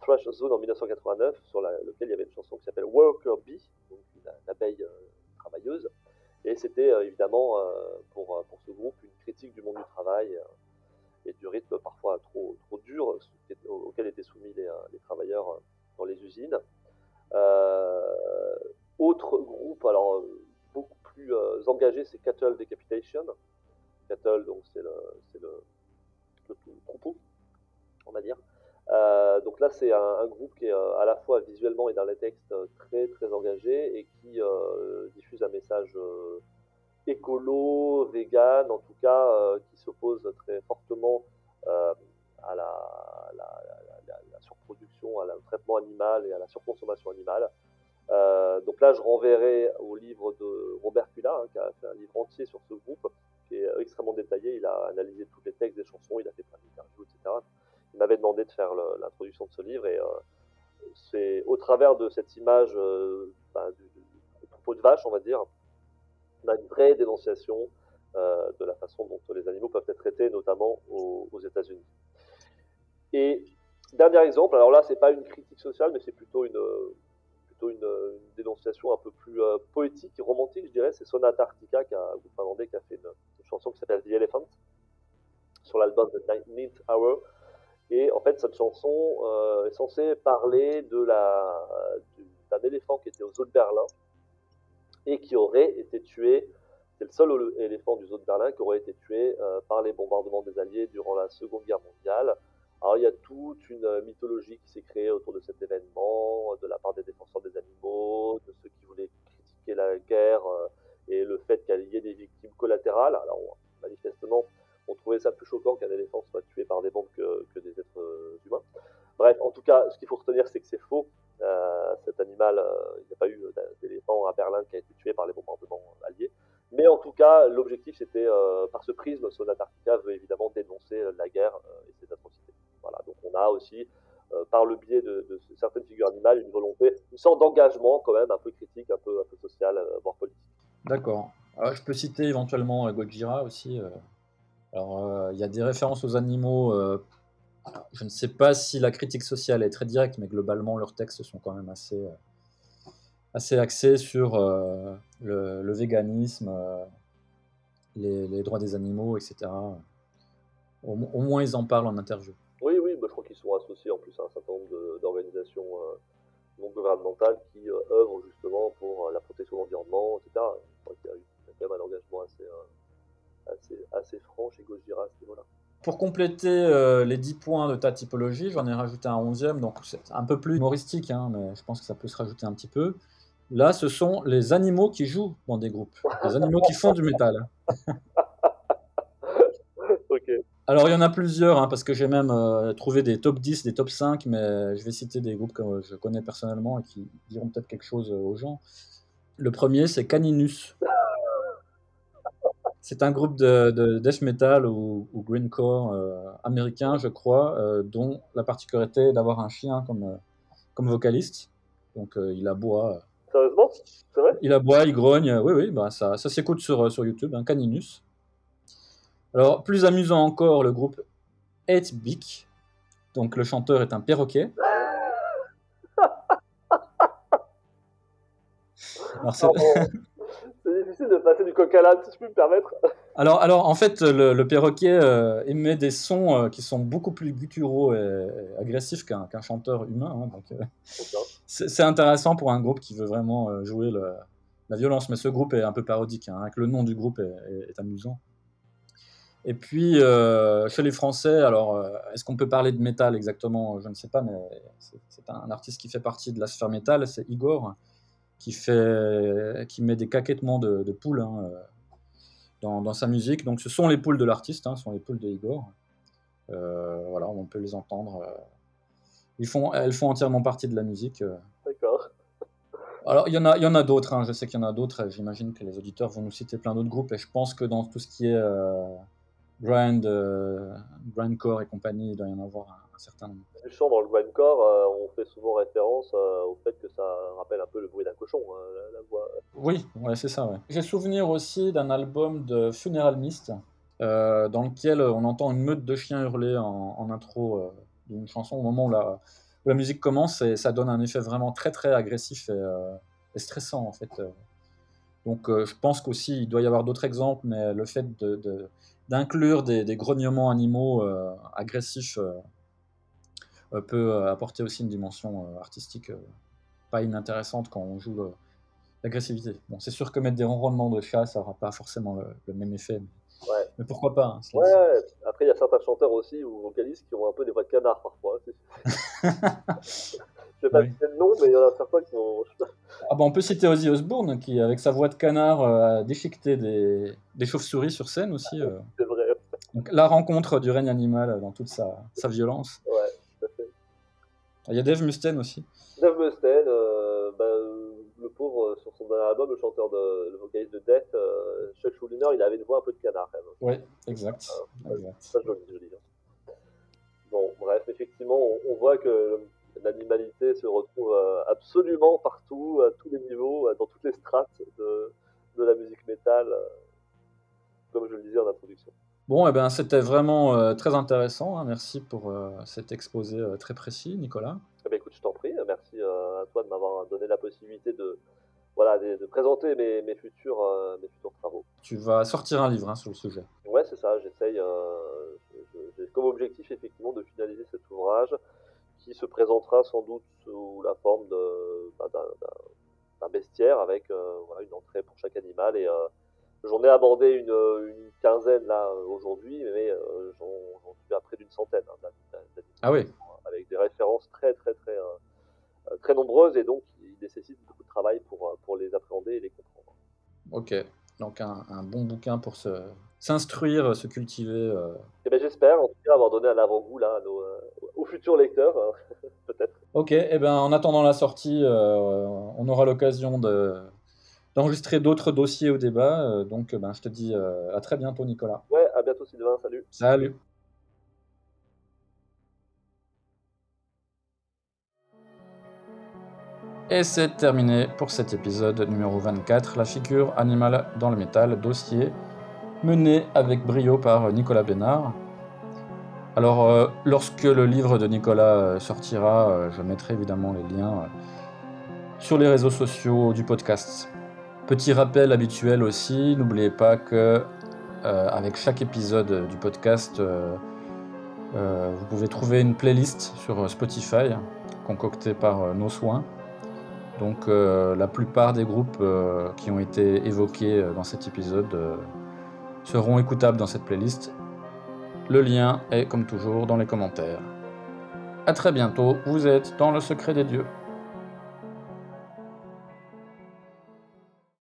Thrash Zone en 1989, sur lequel il y avait une chanson qui s'appelle Worker Bee, donc une, abeille euh, travailleuse. Et c'était euh, évidemment euh, pour, pour ce groupe une critique du monde du travail et du rythme parfois trop, trop dur auquel étaient soumis les, les travailleurs dans les usines. autre groupe, alors beaucoup plus engagé, c'est Cattle Decapitation. Cattle, donc c'est le, le, le troupeau, on va dire. Euh, donc là, c'est un, groupe qui est euh, à la fois visuellement et dans les textes euh, très très engagé et qui diffuse un message écolo, vegan, en tout cas, qui s'oppose très fortement à la, surproduction, à au traitement animal et à la surconsommation animale. donc là, je renverrai au livre de Robert Pula, hein, qui a fait un livre entier sur ce groupe, qui est extrêmement détaillé. Il a analysé tous les textes des chansons, il a fait plein d'interviews, etc. M'avait demandé de faire l'introduction de ce livre et euh, c'est au travers de cette image euh, bah, du, troupeau de vache, on va dire, on a une vraie dénonciation euh, de la façon dont les animaux peuvent être traités, notamment aux, États-Unis. Et dernier exemple, alors là, c'est pas une critique sociale, mais c'est plutôt une, une, dénonciation un peu plus poétique et romantique, je dirais. C'est Sonata Arctica, qui a, groupe finlandais, qui a fait une, chanson qui s'appelle The Elephant sur l'album The Ninth Hour. Et en fait, cette chanson euh, est censée parler de la d'un éléphant qui était au zoo de Berlin et qui aurait été tué. C'est le seul éléphant du zoo de Berlin qui aurait été tué euh, par les bombardements des Alliés durant la Seconde Guerre mondiale. Alors il y a toute une euh, mythologie qui s'est créée autour de cet événement, de la part des défenseurs des animaux, de ceux qui voulaient critiquer la guerre et le fait qu'il y ait des victimes collatérales. Alors manifestement, on trouvait ça plus choquant qu'un éléphant soit tué par des bombes que, des êtres euh, humains. Bref, en tout cas, ce qu'il faut retenir, c'est que c'est faux. Euh, cet animal, il n'y a pas eu d'éléphant à Berlin qui a été tué par les bombardements alliés. Mais en tout cas, l'objectif, c'était, par ce prisme, Sonata Arctica veut évidemment dénoncer la guerre et ses atrocités. Voilà, donc on a aussi, euh, par le biais de, certaines figures animales, une volonté, une sorte d'engagement quand même un peu critique, un peu, un peu social, euh, voire politique. D'accord. je peux citer éventuellement euh, Gojira aussi. Alors, il y a des références aux animaux. je ne sais pas si la critique sociale est très directe, mais globalement, leurs textes sont quand même assez, assez axés sur le, véganisme, les, droits des animaux, etc. au, moins, ils en parlent en interview. Oui, oui, je crois qu'ils sont associés en plus à un certain nombre d'organisations euh, non gouvernementales qui euh, œuvrent justement pour euh, la protection de l'environnement, etc. Je crois qu'il y a quand même un engagement assez, euh, assez, assez franc chez Gojira à ce niveau-là. Pour compléter euh, les 10 points de ta typologie, j'en ai rajouté un 11e, donc c'est un peu plus humoristique, hein, mais je pense que ça peut se rajouter un petit peu. Là, ce sont les animaux qui jouent dans des groupes, les animaux qui font du métal. Alors, il y en a plusieurs, hein, parce que j'ai même euh, trouvé des top 10, des top 5, mais je vais citer des groupes que je connais personnellement et qui diront peut-être quelque chose aux gens. Le premier, c'est Caninus. C'est un groupe de, de death metal ou, ou greencore euh, américain, je crois, euh, dont la particularité est d'avoir un chien comme, euh, comme vocaliste. Donc, il aboie, Sérieusement? C'est vrai? il aboie, il grogne. Oui, oui, bah, ça, ça s'écoute sur, sur YouTube, un Caninus. Alors, plus amusant encore, le groupe 8 Beak. Donc, le chanteur est un perroquet. Alors, c'est-. C'est difficile de passer du coq à l'âne, si je peux me permettre. alors, alors, en fait, le, le perroquet euh, émet des sons euh, qui sont beaucoup plus gutturaux et, et agressifs qu'un chanteur humain. hein, donc, euh, c'est intéressant pour un groupe qui veut vraiment jouer le- la violence, mais ce groupe est un peu parodique, hein, avec le nom du groupe est, est- est amusant. Et puis, chez les Français, alors, est-ce qu'on peut parler de métal exactement? Je ne sais pas, mais c'est un artiste qui fait partie de la sphère métal, c'est Igor, qui, fait, qui met des caquettements de, de poules hein, euh, dans, dans sa musique. Donc, ce sont les poules de l'artiste, hein, ce sont les poules de Igor. Euh, voilà, on peut les entendre. euh. Ils font, elles font entièrement partie de la musique. D'accord. Alors, il y en a, il y en a d'autres, hein, je sais qu'il y en a d'autres, j'imagine que les auditeurs vont nous citer plein d'autres groupes, et je pense que dans tout ce qui est euh, grind, euh, grindcore et compagnie, il doit y en avoir un, un certain nombre. Du chant dans le grindcore, euh, on fait souvent référence euh, au fait que ça rappelle un peu le bruit d'un cochon, hein, la, la voix. Oui, ouais, c'est ça. Ouais. J'ai souvenir aussi d'un album de Funeral Mist, euh, dans lequel on entend une meute de chiens hurler en, en intro euh, d'une chanson au moment où la, où la musique commence, et ça donne un effet vraiment très très agressif et, et stressant en fait. Donc euh, je pense qu'aussi il doit y avoir d'autres exemples, mais le fait de, de- d'inclure des, des grognements animaux euh, agressifs euh, peut euh, apporter aussi une dimension euh, artistique euh, pas inintéressante quand on joue euh, l'agressivité. Bon, c'est sûr que mettre des ronronnements de chat, ça n'aura pas forcément le, le même effet, mais, Ouais. mais pourquoi pas hein, Ouais, ouais. après il y a certains chanteurs aussi ou vocalistes qui ont un peu des voix de canard parfois. Je vais pas Oui. citer le nom, mais il y en a certains qui ont. Ah bah, on peut citer Ozzy Osbourne qui, avec sa voix de canard, euh, a déchiqueté des, des chauves-souris sur scène aussi. euh. C'est vrai. Donc la rencontre du règne animal dans toute sa, sa violence. Ouais. Il y a Dave Mustaine aussi. Dave Mustaine, euh, bah, euh, le pauvre, euh, sur son dernier album, le chanteur de, le vocaliste de Death, euh, Chuck Schuldiner, il avait une voix un peu de canard quand même. Oui, exact. exact. Ça, je le hein. Bon, bref, effectivement, on, on voit que l'animalité se retrouve absolument partout, à tous les niveaux, dans toutes les strates de, de la musique métal, comme je le disais en introduction. Bon, eh ben, c'était vraiment euh, très intéressant. hein. Merci pour euh, cet exposé euh, très précis, Nicolas. Eh ben, écoute, je t'en prie, merci euh, à toi de m'avoir donné la possibilité de, voilà, de, de présenter mes, mes, futurs, euh, mes futurs travaux. Tu vas sortir un livre hein, sur le sujet. Ouais, c'est ça, j'essaye, euh, j'ai comme objectif effectivement de finaliser cet ouvrage qui se présentera sans doute sous la forme de, bah, d'un, d'un- d'un bestiaire avec euh, voilà, une entrée pour chaque animal et euh, j'en ai abordé une, une quinzaine là aujourd'hui, mais euh, j'en, suis à près d'une centaine hein, Ah oui, avec des références très très très euh, euh, très nombreuses et donc il nécessite beaucoup de travail pour, euh, pour les appréhender et les comprendre. ok. Donc un, un bon bouquin pour se, s'instruire, se cultiver. euh. Et ben j'espère en tout cas avoir donné un avant-goût là à nos, euh, aux futurs lecteurs, hein, peut-être. Ok, eh ben, en attendant la sortie, euh, on aura l'occasion de, d'enregistrer d'autres dossiers au débat. euh, donc ben, je te dis euh, à très bientôt, Nicolas. Ouais, à bientôt Sylvain, salut. Salut Et c'est terminé pour cet épisode numéro 24, la figure animale dans le métal, dossier mené avec brio par Nicolas Bénard. Alors, euh, lorsque le livre de Nicolas euh, sortira, euh, je mettrai évidemment les liens euh, sur les réseaux sociaux du podcast. Petit rappel habituel aussi, n'oubliez pas que euh, avec chaque épisode du podcast, euh, euh, vous pouvez trouver une playlist sur Spotify concoctée par nos soins Donc la plupart des groupes qui ont été évoqués dans cet épisode seront écoutables dans cette playlist. Le lien est comme toujours dans les commentaires. A très bientôt, vous êtes dans le secret des dieux.